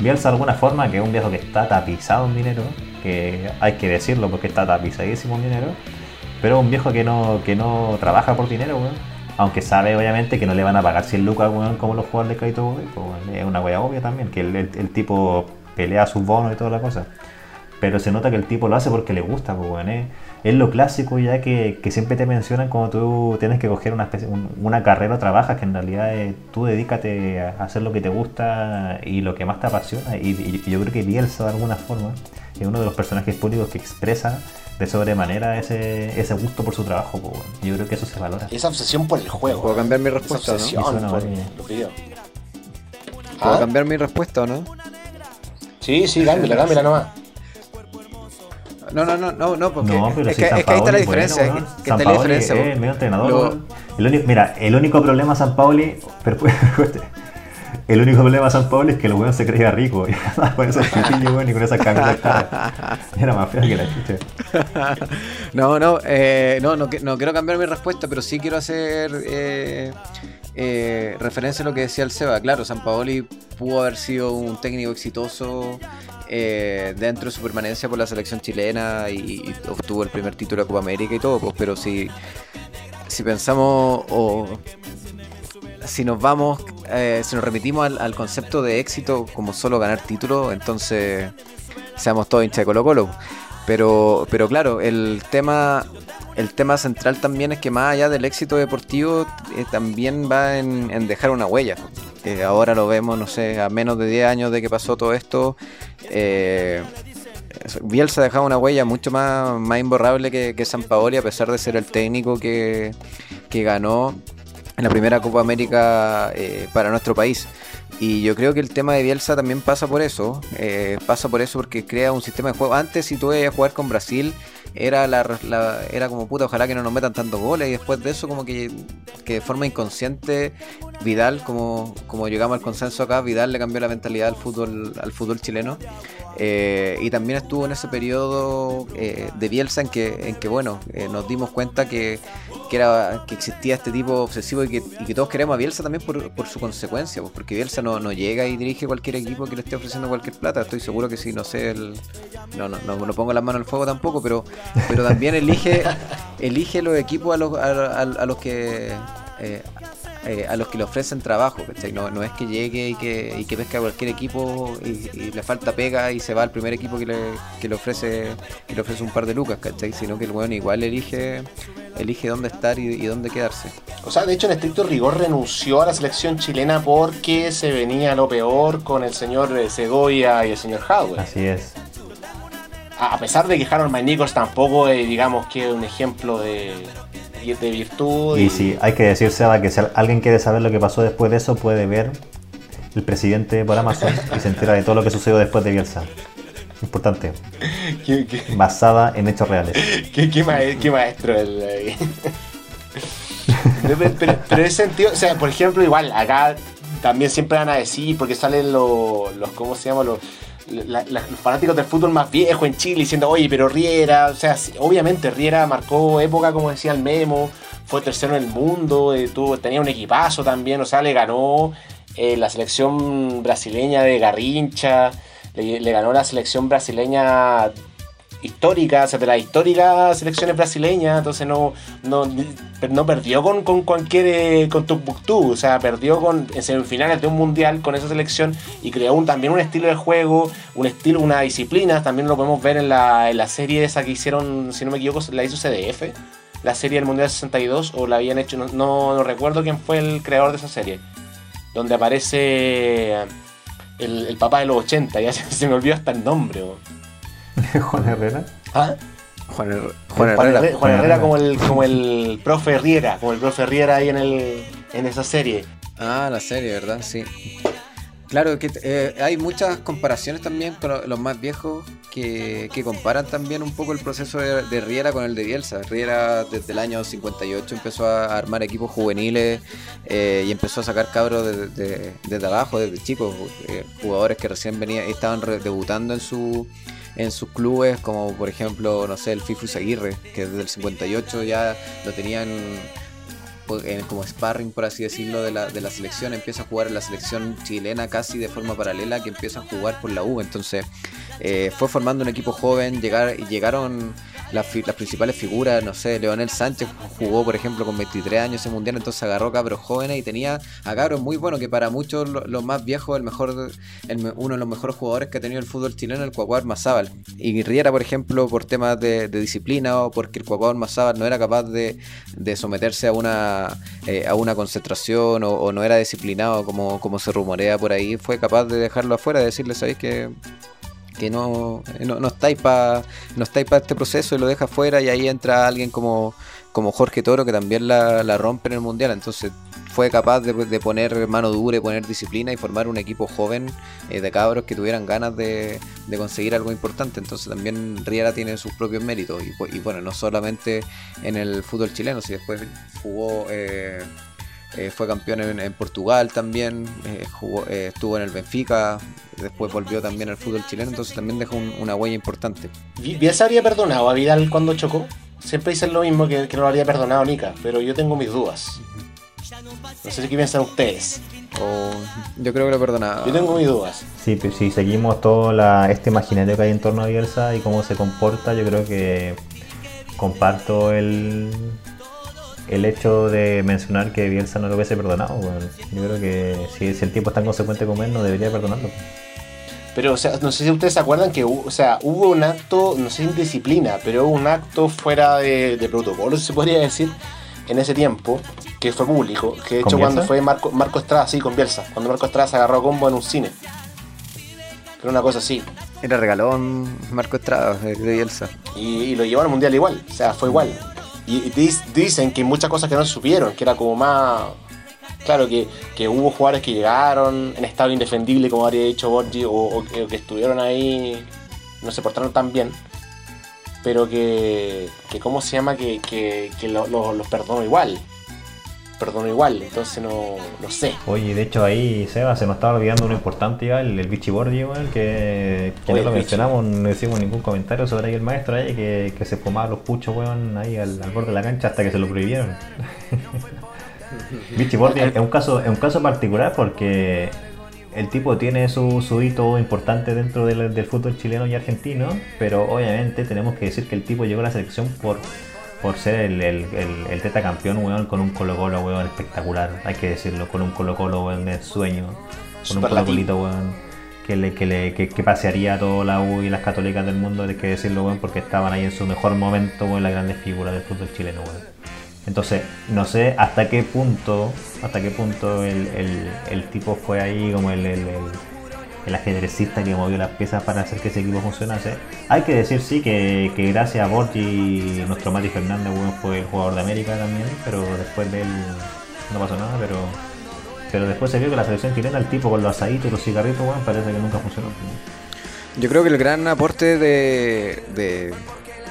Bielsa de alguna forma, que es un viejo que está tapizado en dinero, que hay que decirlo porque está tapizadísimo en dinero, pero un viejo que no, que no trabaja por dinero, weón aunque sabe obviamente que no le van a pagar 100 lucas como los jugadores de crédito, pues, es una wea obvia también, que el, tipo pelea sus bonos y toda la cosa. Pero se nota que el tipo lo hace porque le gusta, pues, bueno, es, lo clásico ya que, siempre te mencionan cuando tú tienes que coger una, una carrera o trabajas, que en realidad es, tú dedícate a hacer lo que te gusta y lo que más te apasiona. Y, y yo creo que Bielsa de alguna forma es uno de los personajes públicos que expresa de sobremanera ese, ese gusto por su trabajo. Pues, bueno. Yo creo que eso se valora. Esa obsesión por el juego. ¿Puedo cambiar mi respuesta Esa ¿no? por los videos. ¿Puedo ¿Ah? cambiar mi respuesta o no? Sí, sí, cámbiala, cámbiala nomás. No, no, no, no, no, porque no, pero es, si que, es que ahí está la diferencia. bueno, que San está la diferencia. es medio entrenador. Lo- el único- mira, el único problema San Paoli, pero, el único problema de San Paoli es que el weón se creía rico. Y con esos chiquillos, weón, y con esas camisetas. Era más feo que la chucha. No, no, eh, no, no, no quiero cambiar mi respuesta, pero sí quiero hacer eh, eh, referencia a lo que decía el Seba. Claro, San Paoli pudo haber sido un técnico exitoso eh, dentro de su permanencia por la selección chilena y, y obtuvo el primer título de Copa América y todo, pues, pero si, si pensamos o si nos vamos, eh, si nos remitimos al, concepto de éxito como solo ganar títulos, entonces seamos todos hinchas de Colo Colo. Pero, pero claro, el tema, el tema central también es que más allá del éxito deportivo, eh, también va en, dejar una huella. Ahora lo vemos, no sé, a menos de 10 años de que pasó todo esto. Eh, Bielsa dejaba una huella mucho más, más imborrable que, que San Paoli, a pesar de ser el técnico que, que ganó en la primera Copa América eh, para nuestro país. Y yo creo que el tema de Bielsa también pasa por eso. eh, pasa por eso porque crea un sistema de juego. Antes, si tú ibas jugar con Brasil, era la, era como puta, ojalá que no nos metan tantos goles. Y después de eso, como que, que de forma inconsciente, Vidal, como, como llegamos al consenso acá, Vidal le cambió la mentalidad al fútbol, al fútbol chileno. Eh, y también estuvo en ese periodo de Bielsa en que, en que bueno, nos dimos cuenta que, que, era, que existía este tipo obsesivo y que, y que todos queremos a Bielsa también por, por su consecuencia, pues, porque Bielsa no, no llega y dirige cualquier equipo que le esté ofreciendo cualquier plata. Estoy seguro que si no sé, el, no, no, no, no pongo las manos al fuego tampoco, pero, pero también elige, elige los equipos a los, a, los que... eh, eh, a los que le ofrecen trabajo, ¿cachai? No, no es que llegue y que, y que pesca a cualquier equipo y, y le falta pega y se va al primer equipo que le, que le ofrece que le ofrece un par de lucas, ¿cachai? Sino que el weón igual elige elige dónde estar y, y dónde quedarse. O sea, de hecho, en estricto rigor renunció a la selección chilena porque se venía lo peor con el señor eh, Segovia y el señor Howard. Así es. A pesar de que Harold Nichols tampoco es, digamos, que un ejemplo de, de virtud. Y si hay que decir, Seba, que si alguien quiere saber lo que pasó después de eso, puede ver el presidente por Amazon y se entera de todo lo que sucedió después de Bielsa. Importante. ¿Qué, qué, Basada en hechos reales. qué- qué maes- qué maestro el. eh. pero, pero- pero en ese sentido, o sea, por ejemplo, igual, acá también siempre van a decir, porque salen los, los ¿cómo se llama? Los, la- los fanáticos del fútbol más viejo en Chile diciendo, oye, pero Riera, o sea, obviamente Riera marcó época, como decía el Memo, fue tercero en el mundo, eh, tuvo, tenía un equipazo también, o sea, le ganó eh, la selección brasileña de Garrincha, le ganó la selección brasileña histórica, o sea, de las históricas selecciones brasileñas, entonces no, no, no perdió con, con cualquier, eh, con Tumbuktu, o sea, perdió con, en semifinales de un mundial con esa selección y creó también un estilo de juego, un estilo, una disciplina, también lo podemos ver en la, en la serie esa que hicieron, si no me equivoco, la hizo CDF, la serie del Mundial 62, o la habían hecho, no, no, recuerdo quién fue el creador de esa serie, donde aparece el, el papá de los 80, ya se, me olvidó hasta el nombre. ¿o? Juan Herrera. ¿Ah? Juan, Her- Juan Juan Herrera. Juan Herrera como el, como el profe Riera, como el profe Riera ahí en, el, en esa serie. Ah, la serie, ¿verdad? Sí. Claro, que eh, hay muchas comparaciones también con lo- los más viejos que, que comparan también un poco el proceso de, de Riera con el de Bielsa. Riera desde el año 58 empezó a armar equipos juveniles eh, y empezó a sacar cabros de- de- desde abajo, desde chicos, eh, jugadores que recién venían, estaban re- debutando en su en sus clubes, como por ejemplo, no sé, el Fifu Aguirre, que desde el 58 ya lo tenían pues, como sparring, por así decirlo, de la, de la selección, empieza a jugar en la selección chilena casi de forma paralela, que empieza a jugar por la U. Entonces, eh, fue formando un equipo joven, llegar, llegaron las, fi- las principales figuras, no sé, Leonel Sánchez jugó, por ejemplo, con 23 años ese mundial, entonces agarró cabros jóvenes y tenía a cabros muy buenos, que para muchos lo- los más viejos, el mejor, el uno de los mejores jugadores que ha tenido el fútbol chileno, el Cuacuar Mazábal. Y Riera, por ejemplo, por temas de, de disciplina o porque el Cuacuar Mazábal no era capaz de, de someterse a una, eh, a una concentración o, o no era disciplinado como, como se rumorea por ahí, fue capaz de dejarlo afuera, de decirle, ¿sabéis que que no, no, no estáis para no estáis para este proceso y lo deja fuera y ahí entra alguien como, como Jorge Toro que también la, la rompe en el mundial. Entonces fue capaz de, de poner mano dura y poner disciplina y formar un equipo joven eh, de cabros que tuvieran ganas de, de conseguir algo importante. Entonces también Riera tiene sus propios méritos. Y, y bueno no solamente en el fútbol chileno si después jugó eh, eh, fue campeón en, en Portugal también, eh, jugó- eh, estuvo en el Benfica, después volvió también al fútbol chileno, entonces también dejó un- una huella importante. Bielsa habría perdonado a Vidal cuando chocó. Siempre dicen lo mismo que, que no lo habría perdonado Nica, pero yo tengo mis dudas. No sé qué piensan ustedes. Yo creo que lo perdonaba. Yo tengo mis dudas. Sí, pues si seguimos todo la, este imaginario que hay en torno a Bielsa y cómo se comporta, yo creo que comparto el, el hecho de mencionar que Bielsa no lo hubiese perdonado. weón. Yo creo que si, si el tipo es tan consecuente como él, no debería perdonarlo. Pero, o sea, no sé si ustedes se acuerdan que o sea, hubo un acto, no sé si indisciplina, pero hubo un acto fuera de, de protocolo, se podría decir, en ese tiempo, que fue público. Que de ¿Con hecho, cuando fue Marco, Marco Estrada, sí, con Bielsa. Cuando Marco Estrada se agarró a combo en un cine. Era una cosa así. Era regalón Marco Estrada de, Bielsa. Y, y lo llevaron al mundial igual, o sea, fue igual. Y, dicen que muchas cosas que no supieron, que era como más. Claro, que, que hubo jugadores que llegaron en estado indefendible, como habría dicho Borgi, o, que, estuvieron ahí, no se portaron tan bien. Pero que, que ¿cómo se llama? Que, que, que lo- lo- los perdonó igual. Perdonó igual, entonces no, no sé. Oye, de hecho ahí, Seba, se nos estaba olvidando uno importante el, el Borgi, weón, que, que Oye, no lo mencionamos, no hicimos ningún comentario sobre ahí el maestro ahí, que, que se fumaba los puchos, weón, ahí al, al borde de la cancha hasta que se lo prohibieron. Vichy Borgi es un caso, es un caso particular porque el tipo tiene su, su hito importante dentro del, del fútbol chileno y argentino, pero obviamente tenemos que decir que el tipo llegó a la selección por, por ser el, el, el, el tetacampeón, weón, con un Colo Colo, weón, espectacular, hay que decirlo, con un Colo Colo, weón, de sueño, con un Colo. Colito, weón, que, le, que, le, que, que pasearía a toda la U y las católicas del mundo, hay que decirlo, weón, porque estaban ahí en su mejor momento, weón, las grandes figuras del fútbol chileno, weón. Entonces, no sé hasta qué punto, hasta qué punto el, el- el tipo fue ahí como el, el, ajedrecista que movió las piezas para hacer que ese equipo funcionase. Hay que decir sí que, que gracias a Borgi, nuestro Mati Fernández weón, fue el jugador de América también, pero después de él no pasó nada, pero pero después se vio que la selección chilena, el tipo con los asaditos y los cigarritos, weón, parece que nunca funcionó. Yo creo que el gran aporte de, de,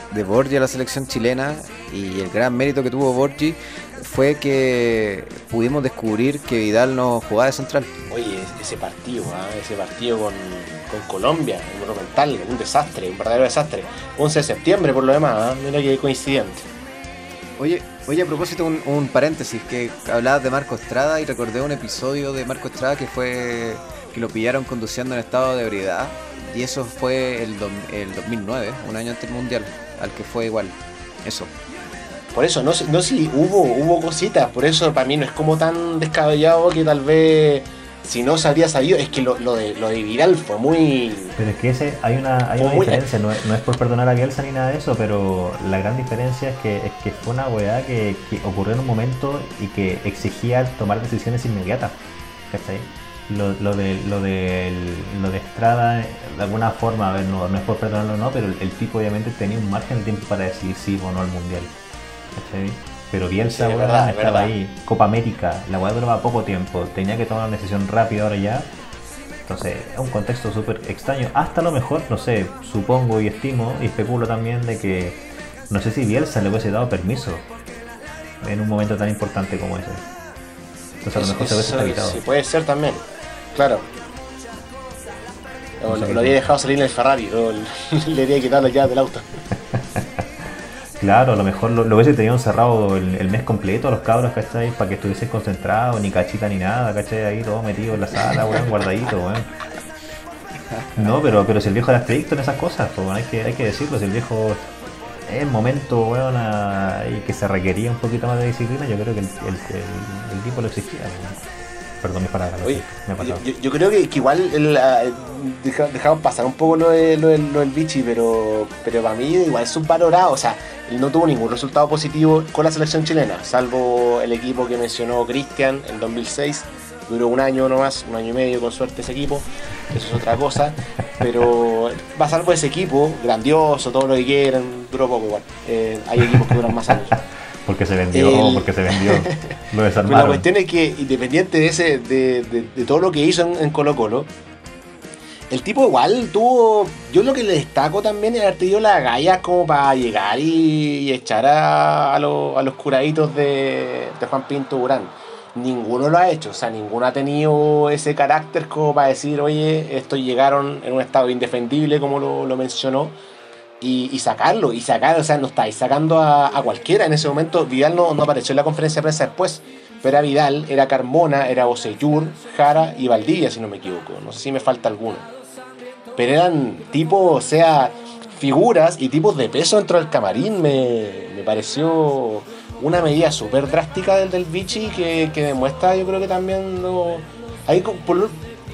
de Borgi a la selección chilena y el gran mérito que tuvo Borgi fue que pudimos descubrir que Vidal no jugaba de central. Oye, ese partido, ¿ah? ese partido con, con Colombia, un monumental, un desastre, un verdadero desastre. 11 de septiembre por lo demás, ¿ah? mira que coincidente. Oye, oye, a propósito, un, un paréntesis, que hablabas de Marco Estrada y recordé un episodio de Marco Estrada que fue que lo pillaron conduciendo en estado de ebriedad y eso fue el, dom- el 2009, un año antes del Mundial, al que fue igual. Eso. Por eso, no sé, no sé, hubo, hubo cositas, por eso para mí no es como tan descabellado que tal vez si no se habría sabido, es que lo, lo de, lo de Vidal fue muy... Pero es que ese, hay una, hay una diferencia, no es, no es por perdonar a Bielsa ni nada de eso, pero la gran diferencia es que, es que fue una weá que, que ocurrió en un momento y que exigía tomar decisiones inmediatas. ¿Cachai? Lo, lo de lo de lo de Estrada, de alguna forma, a ver, no, no es por perdonarlo o no, pero el, el tipo obviamente tenía un margen de tiempo para decidir sí o no al mundial. ¿Cachai? Pero Bielsa Sí, verdad, estaba verdad. ahí, Copa América, la weá duraba poco tiempo, tenía que tomar una decisión rápida ahora ya. Entonces, es un contexto súper extraño. Hasta a lo mejor, no sé, supongo y estimo y especulo también de que no sé si Bielsa le hubiese dado permiso en un momento tan importante como ese. Entonces, a lo mejor se hubiese evitado. sí, puede ser también, claro. O No sé lo, había dejado salir en el Ferrari, o le había quitado las llaves del auto. Claro, a lo mejor lo, lo hubiese tenido encerrado el, mes completo a los cabros, ¿cachai? Para que estuviesen concentrados, ni cachita ni nada, ¿cachai? Ahí todo metido en la sala, weón, guardadito, weón. No, pero, pero si el viejo era estricto en esas cosas, pues hay que, hay que decirlo, si el viejo es momento, weón, y que se requería un poquito más de disciplina, yo creo que el- el tipo lo exigía, weón. Perdón mis palabras, Oye, me yo, yo creo que, que igual deja- dejamos pasar un poco lo, de, lo, del- lo del Vichy, pero, pero para mí igual es subvalorado. O sea, él no tuvo ningún resultado positivo con la selección chilena, salvo el equipo que mencionó Cristian en 2006. Duró un año nomás, un año y medio con suerte ese equipo, eso es otra cosa. Pero va salvo ese equipo, grandioso, todo lo que quieran, duró poco igual. Eh, hay equipos que duran más años. Porque se vendió, el- porque se vendió. Lo Pero la desarmaron. cuestión es que, independiente de ese, de, de- de todo lo que hizo en, en Colo Colo, el tipo igual tuvo. Yo lo que le destaco también es haber tenido las gallas como para llegar y, y echar a, a los- a los curaditos de, de Juan Pinto Durán. Ninguno lo ha hecho, o sea, ninguno ha tenido ese carácter como para decir, oye, estos llegaron en un estado indefendible, como lo, lo mencionó, y, sacarlo, y sacar, o sea, no estáis sacando a, a cualquiera. En ese momento, Vidal no, no apareció en la conferencia de prensa después, pero era Vidal, era Carmona, era Bocellur, Jara y Valdivia, si no me equivoco. No sé si me falta alguno. Pero eran tipos, o sea, figuras y tipos de peso dentro del camarín. Me, me pareció una medida súper drástica del del Vichy que, que demuestra, yo creo que también no. Hay, por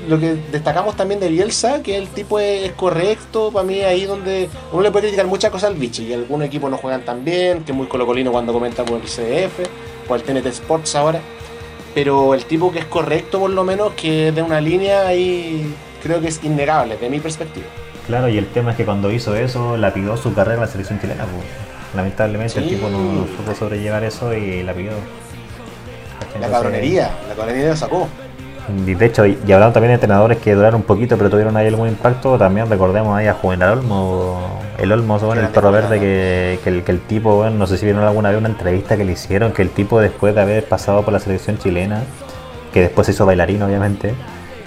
lo- que destacamos también de Bielsa, que el tipo es, correcto, para mí ahí donde uno le puede criticar muchas cosas al bicho, y algunos equipos no juegan tan bien, que es muy colocolino cuando comenta por el CDF, o el TNT Sports ahora, pero el tipo que es correcto por lo menos, que de una línea ahí creo que es innegable, de mi perspectiva. Claro, y el tema es que cuando hizo eso, la pidió su carrera en la selección chilena. Pues. Lamentablemente el tipo no supo sobrellevar eso y la pidió. La cabronería, la cabronería lo sacó. Y de hecho, y hablando también de entrenadores que duraron un poquito pero tuvieron ahí algún impacto, también recordemos ahí a Juvenal Olmo, el Olmo, bueno, el perro verde, que, que, el, que el tipo, bueno, no sé si vieron alguna vez una entrevista que le hicieron, que el tipo después de haber pasado por la selección chilena, que después se hizo bailarín obviamente,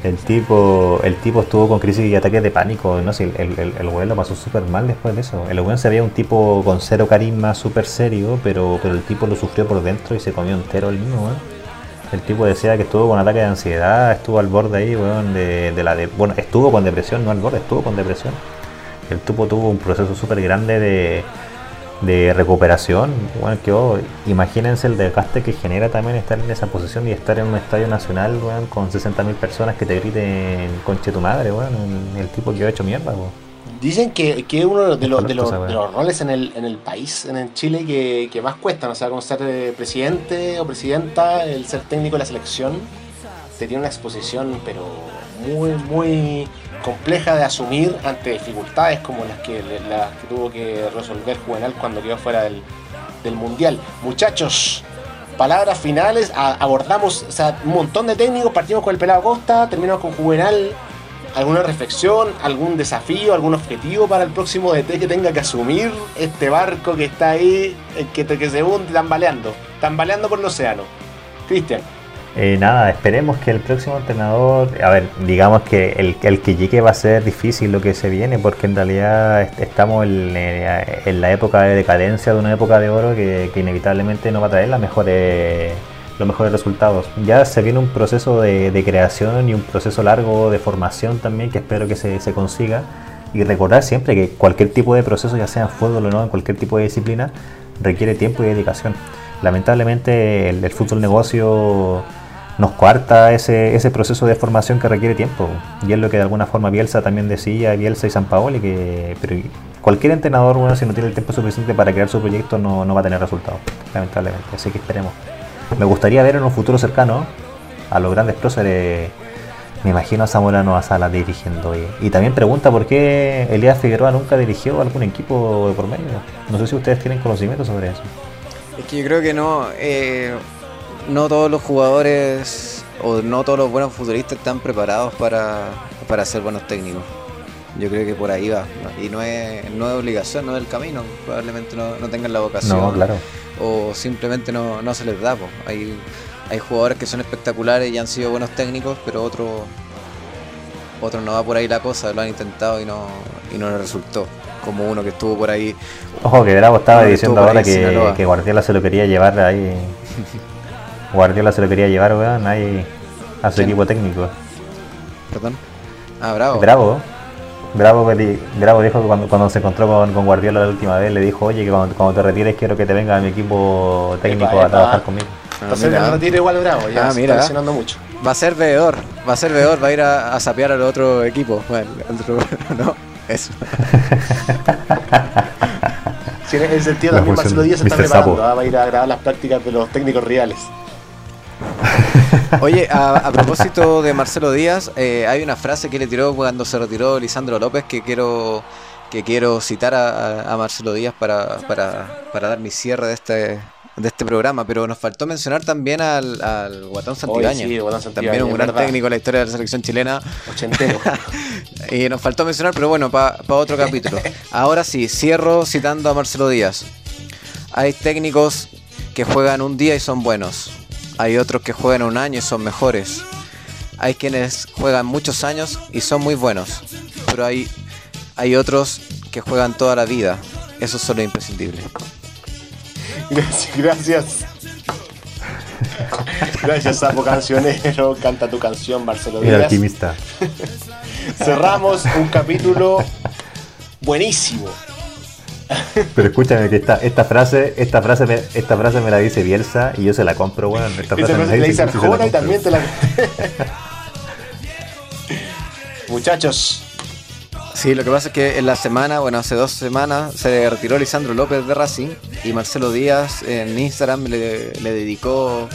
el tipo, el tipo estuvo con crisis y ataques de pánico, no sé, el, el, el lo pasó súper mal después de eso. El weón se veía un tipo con cero carisma, súper serio, pero, pero el tipo lo sufrió por dentro y se comió entero el mismo, El tipo decía que estuvo con ataque de ansiedad, estuvo al borde ahí, weón, de, de la de, bueno, estuvo con depresión, no al borde, estuvo con depresión. El tipo tuvo un proceso súper grande de, de recuperación. Bueno, que oh, imagínense el desgaste que genera también estar en esa posición y estar en un estadio nacional bueno, con 60.000 personas que te griten conche tu madre, bueno, el, tipo que ha hecho mierda. Dicen que, que uno de los, de, los, de los, roles en el, en el país, en el Chile, que, que más cuesta, o sea, como ser eh, presidente o presidenta, el ser técnico de la selección, te tiene una exposición, pero muy, muy compleja de asumir ante dificultades como las que, las que tuvo que resolver Juvenal cuando quedó fuera del, Mundial. Muchachos, palabras finales, abordamos un montón de técnicos, partimos con el pelado Costa, terminamos con Juvenal. ¿Alguna reflexión, algún desafío, algún objetivo para el próximo DT que tenga que asumir este barco que está ahí, que, que se hunde tambaleando, tambaleando por el océano? Cristian. Eh, nada, esperemos que el próximo entrenador, a ver, digamos que el, el, que llegue va a ser difícil lo que se viene, porque en realidad estamos eh, en, la época de decadencia de una época de oro que, inevitablemente no va a traer las mejores, los mejores resultados. Ya se viene un proceso de, creación y un proceso largo de formación también que espero que se, se, consiga. Y recordar siempre que cualquier tipo de proceso, ya sea en fútbol o no, en cualquier tipo de disciplina, requiere tiempo y dedicación. Lamentablemente el, el fútbol negocio nos cuarta ese, ese proceso de formación que requiere tiempo. Y es lo que de alguna forma Bielsa también decía, Bielsa y San Paoli, que pero cualquier entrenador, bueno, si no tiene el tiempo suficiente para crear su proyecto, no, no va a tener resultados, lamentablemente. Así que esperemos. Me gustaría ver en un futuro cercano a los grandes próceres. Me imagino a Zamorano a Sala dirigiendo. Y, y, también pregunta por qué Elías Figueroa nunca dirigió algún equipo de por medio. No sé si ustedes tienen conocimiento sobre eso. Es que yo creo que no. Eh, no todos los jugadores o no todos los buenos futbolistas están preparados para, para ser buenos técnicos. Yo creo que por ahí va. Y no es, no es obligación, no es el camino. Probablemente no, no tengan la vocación. No, claro. O simplemente no, no se les da. Hay, hay jugadores que son espectaculares y han sido buenos técnicos, pero otros otro no va por ahí la cosa. Lo han intentado y no, y no les resultó. Como uno que estuvo por ahí. Ojo, que Bravo estaba diciendo ahora que, que Guardiola se lo quería llevar ahí. Guardiola se lo quería llevar, weón, ahí a su equipo técnico. ¿Perdón? Ah, Bravo. Bravo. Bravo, Bravo dijo que cuando, cuando se encontró con, con, Guardiola la última vez, le dijo, oye, que cuando, cuando, te retires quiero que te venga a mi equipo técnico a trabajar conmigo. Ah, Entonces me retiro igual Bravo, ya ah, mira. está mucho. Va a ser veedor, va a ser veedor, va a ir a, a sapear al otro equipo. Bueno, otro, no, eso. sí, en ese sentido también Marcelo Díaz está preparando, ¿ah? va a ir a grabar las prácticas de los técnicos reales. Oye, a, propósito de Marcelo Díaz, eh, hay una frase que le tiró cuando se retiró Lisandro López que quiero que quiero citar a, Marcelo Díaz para, para, dar mi cierre de este de este programa, pero nos faltó mencionar también al, al Guatón Santibáñez. también un gran técnico en la historia de la selección chilena. Ochentero. y nos faltó mencionar, pero bueno, para otro capítulo. Ahora sí, cierro citando a Marcelo Díaz. Hay técnicos que juegan un día y son buenos. Hay otros que juegan un año y son mejores. Hay quienes juegan muchos años y son muy buenos. Pero hay, hay otros que juegan toda la vida. Eso es solo imprescindible. Gracias, gracias. Gracias, Sapo Cancionero. Canta tu canción, Marcelo Díaz. El alquimista. Cerramos un capítulo buenísimo. Pero escúchame que esta, esta frase, esta frase me, esta frase me la dice Bielsa y yo se la compro, weón. Esta frase me la dice Arjona y también te la Muchachos, Sí, lo que pasa es que en la semana, bueno, hace dos semanas se retiró Lisandro López de Racing y Marcelo Díaz en Instagram le, le dedicó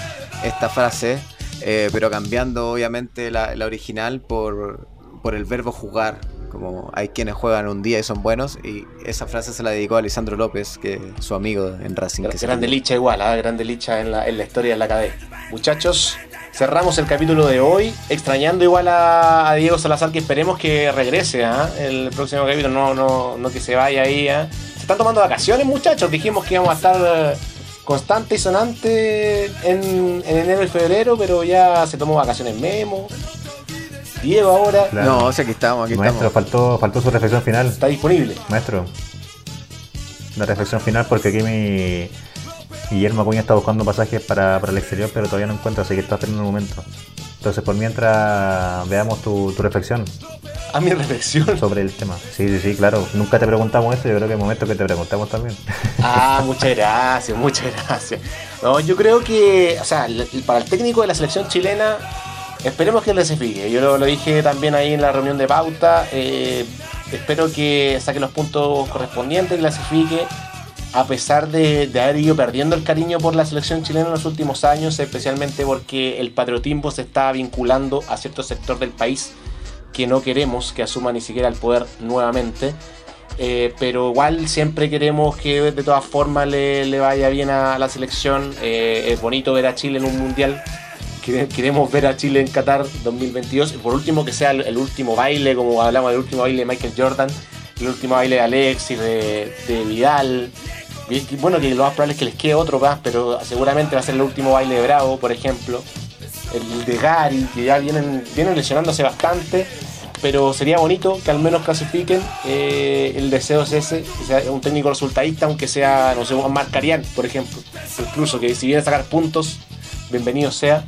esta frase, eh, pero cambiando obviamente la, la original por, por el verbo jugar, como hay quienes juegan un día y son buenos, y esa frase se la dedicó a Lisandro López, que es su amigo en Racing. que grande licha igual, ¿ah? grande licha en la, en la historia de la cadena. Muchachos, cerramos el capítulo de hoy, extrañando igual a, a Diego Salazar, que esperemos que regrese ¿ah? el próximo capítulo, no, no, no que se vaya ahí. ¿ah? Se están tomando vacaciones, muchachos, dijimos que íbamos a estar eh, constante y sonante en, en enero y febrero, pero ya se tomó vacaciones Memo. Diego ahora Claro. No, o sea, aquí estamos, aquí Maestro, estamos. faltó, faltó su reflexión final. está disponible. Maestro, la reflexión final porque aquí mi Guillermo Acuña está buscando pasajes para, para el exterior, pero todavía no encuentra, así que está esperando un momento. Entonces, por mientras veamos tu, tu reflexión A mi reflexión. sobre el tema. Sí, sí, sí, claro. Nunca te preguntamos esto, yo creo que es momento que te preguntamos también. Ah, muchas gracias, muchas gracias. No, yo creo que, o sea, para el técnico de la selección chilena, esperemos que fije. Yo lo, lo dije también ahí en la reunión de pauta. eh, espero que saque los puntos correspondientes, clasifique. A pesar de, de haber ido perdiendo el cariño por la selección chilena en los últimos años, especialmente porque el patriotismo se está vinculando a cierto sector del país que no queremos que asuma ni siquiera el poder nuevamente. Eh, pero igual siempre queremos que de todas formas le, le vaya bien a la selección. Eh, es bonito ver a Chile en un mundial. Quere- Queremos ver a Chile en Qatar 2022. Y por último, que sea el, último baile, como hablamos del último baile de Michael Jordan, el último baile de Alexis, de, Vidal. Bueno, que lo más probable es que les quede otro más, pero seguramente va a ser el último baile de Bravo, por ejemplo. El de Gary, que ya vienen, vienen lesionándose bastante pero sería bonito que al menos clasifiquen. Eh, el deseo es ese, que sea un técnico resultadista, aunque sea, no sé, Marcarian, por ejemplo. Incluso que si viene a sacar puntos, bienvenido sea.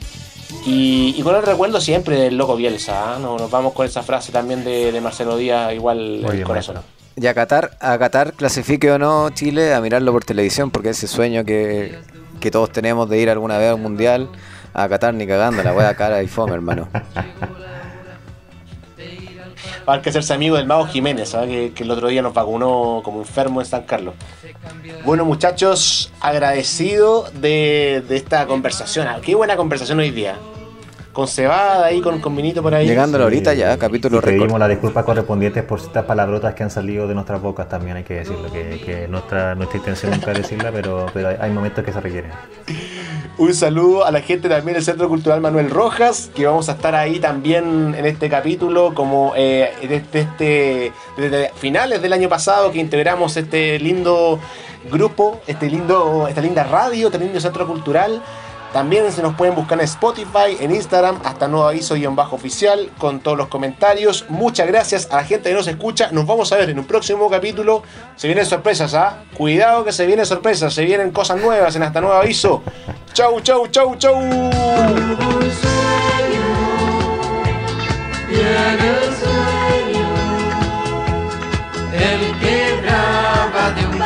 Y, y con el recuerdo siempre del loco Bielsa, ¿ah? No, nos vamos con esa frase también de, de Marcelo Díaz, igual Muy el bien, corazón. maestro. Y a Qatar, a Qatar, clasifique o no Chile, a mirarlo por televisión, porque ese sueño que, que todos tenemos de ir alguna vez a un mundial, a Qatar ni cagando, la wea cara y fome, hermano. Hay que hacerse amigo del Mago Jiménez, ¿ah? que, que el otro día nos vacunó como enfermo en San Carlos. Bueno, muchachos, agradecido de, de esta conversación. Ah, Qué buena conversación hoy día. Con cebada ahí, con, con vinito por ahí. Llegando ahorita ya, capítulo Y pedimos récord. las disculpas correspondientes por estas palabrotas que han salido de nuestras bocas también hay que decirlo, que, que nuestra, nuestra intención nunca es decirla, pero, pero hay- hay momentos que se requieren. Un saludo a la gente también del Centro Cultural Manuel Rojas, que vamos a estar ahí también en este capítulo, como eh, desde, este, desde finales del año pasado que integramos este lindo grupo, este lindo, esta linda radio, este lindo Centro Cultural. También se nos pueden buscar en Spotify, en Instagram, hasta nuevo aviso guion bajo oficial, con todos los comentarios. Muchas gracias a la gente que nos escucha. Nos vamos a ver en un próximo capítulo. Se vienen sorpresas, ¿ah? Cuidado que se vienen sorpresas, se vienen cosas nuevas en hasta nuevo aviso. Chau, chau, chau, chau. El que brava de un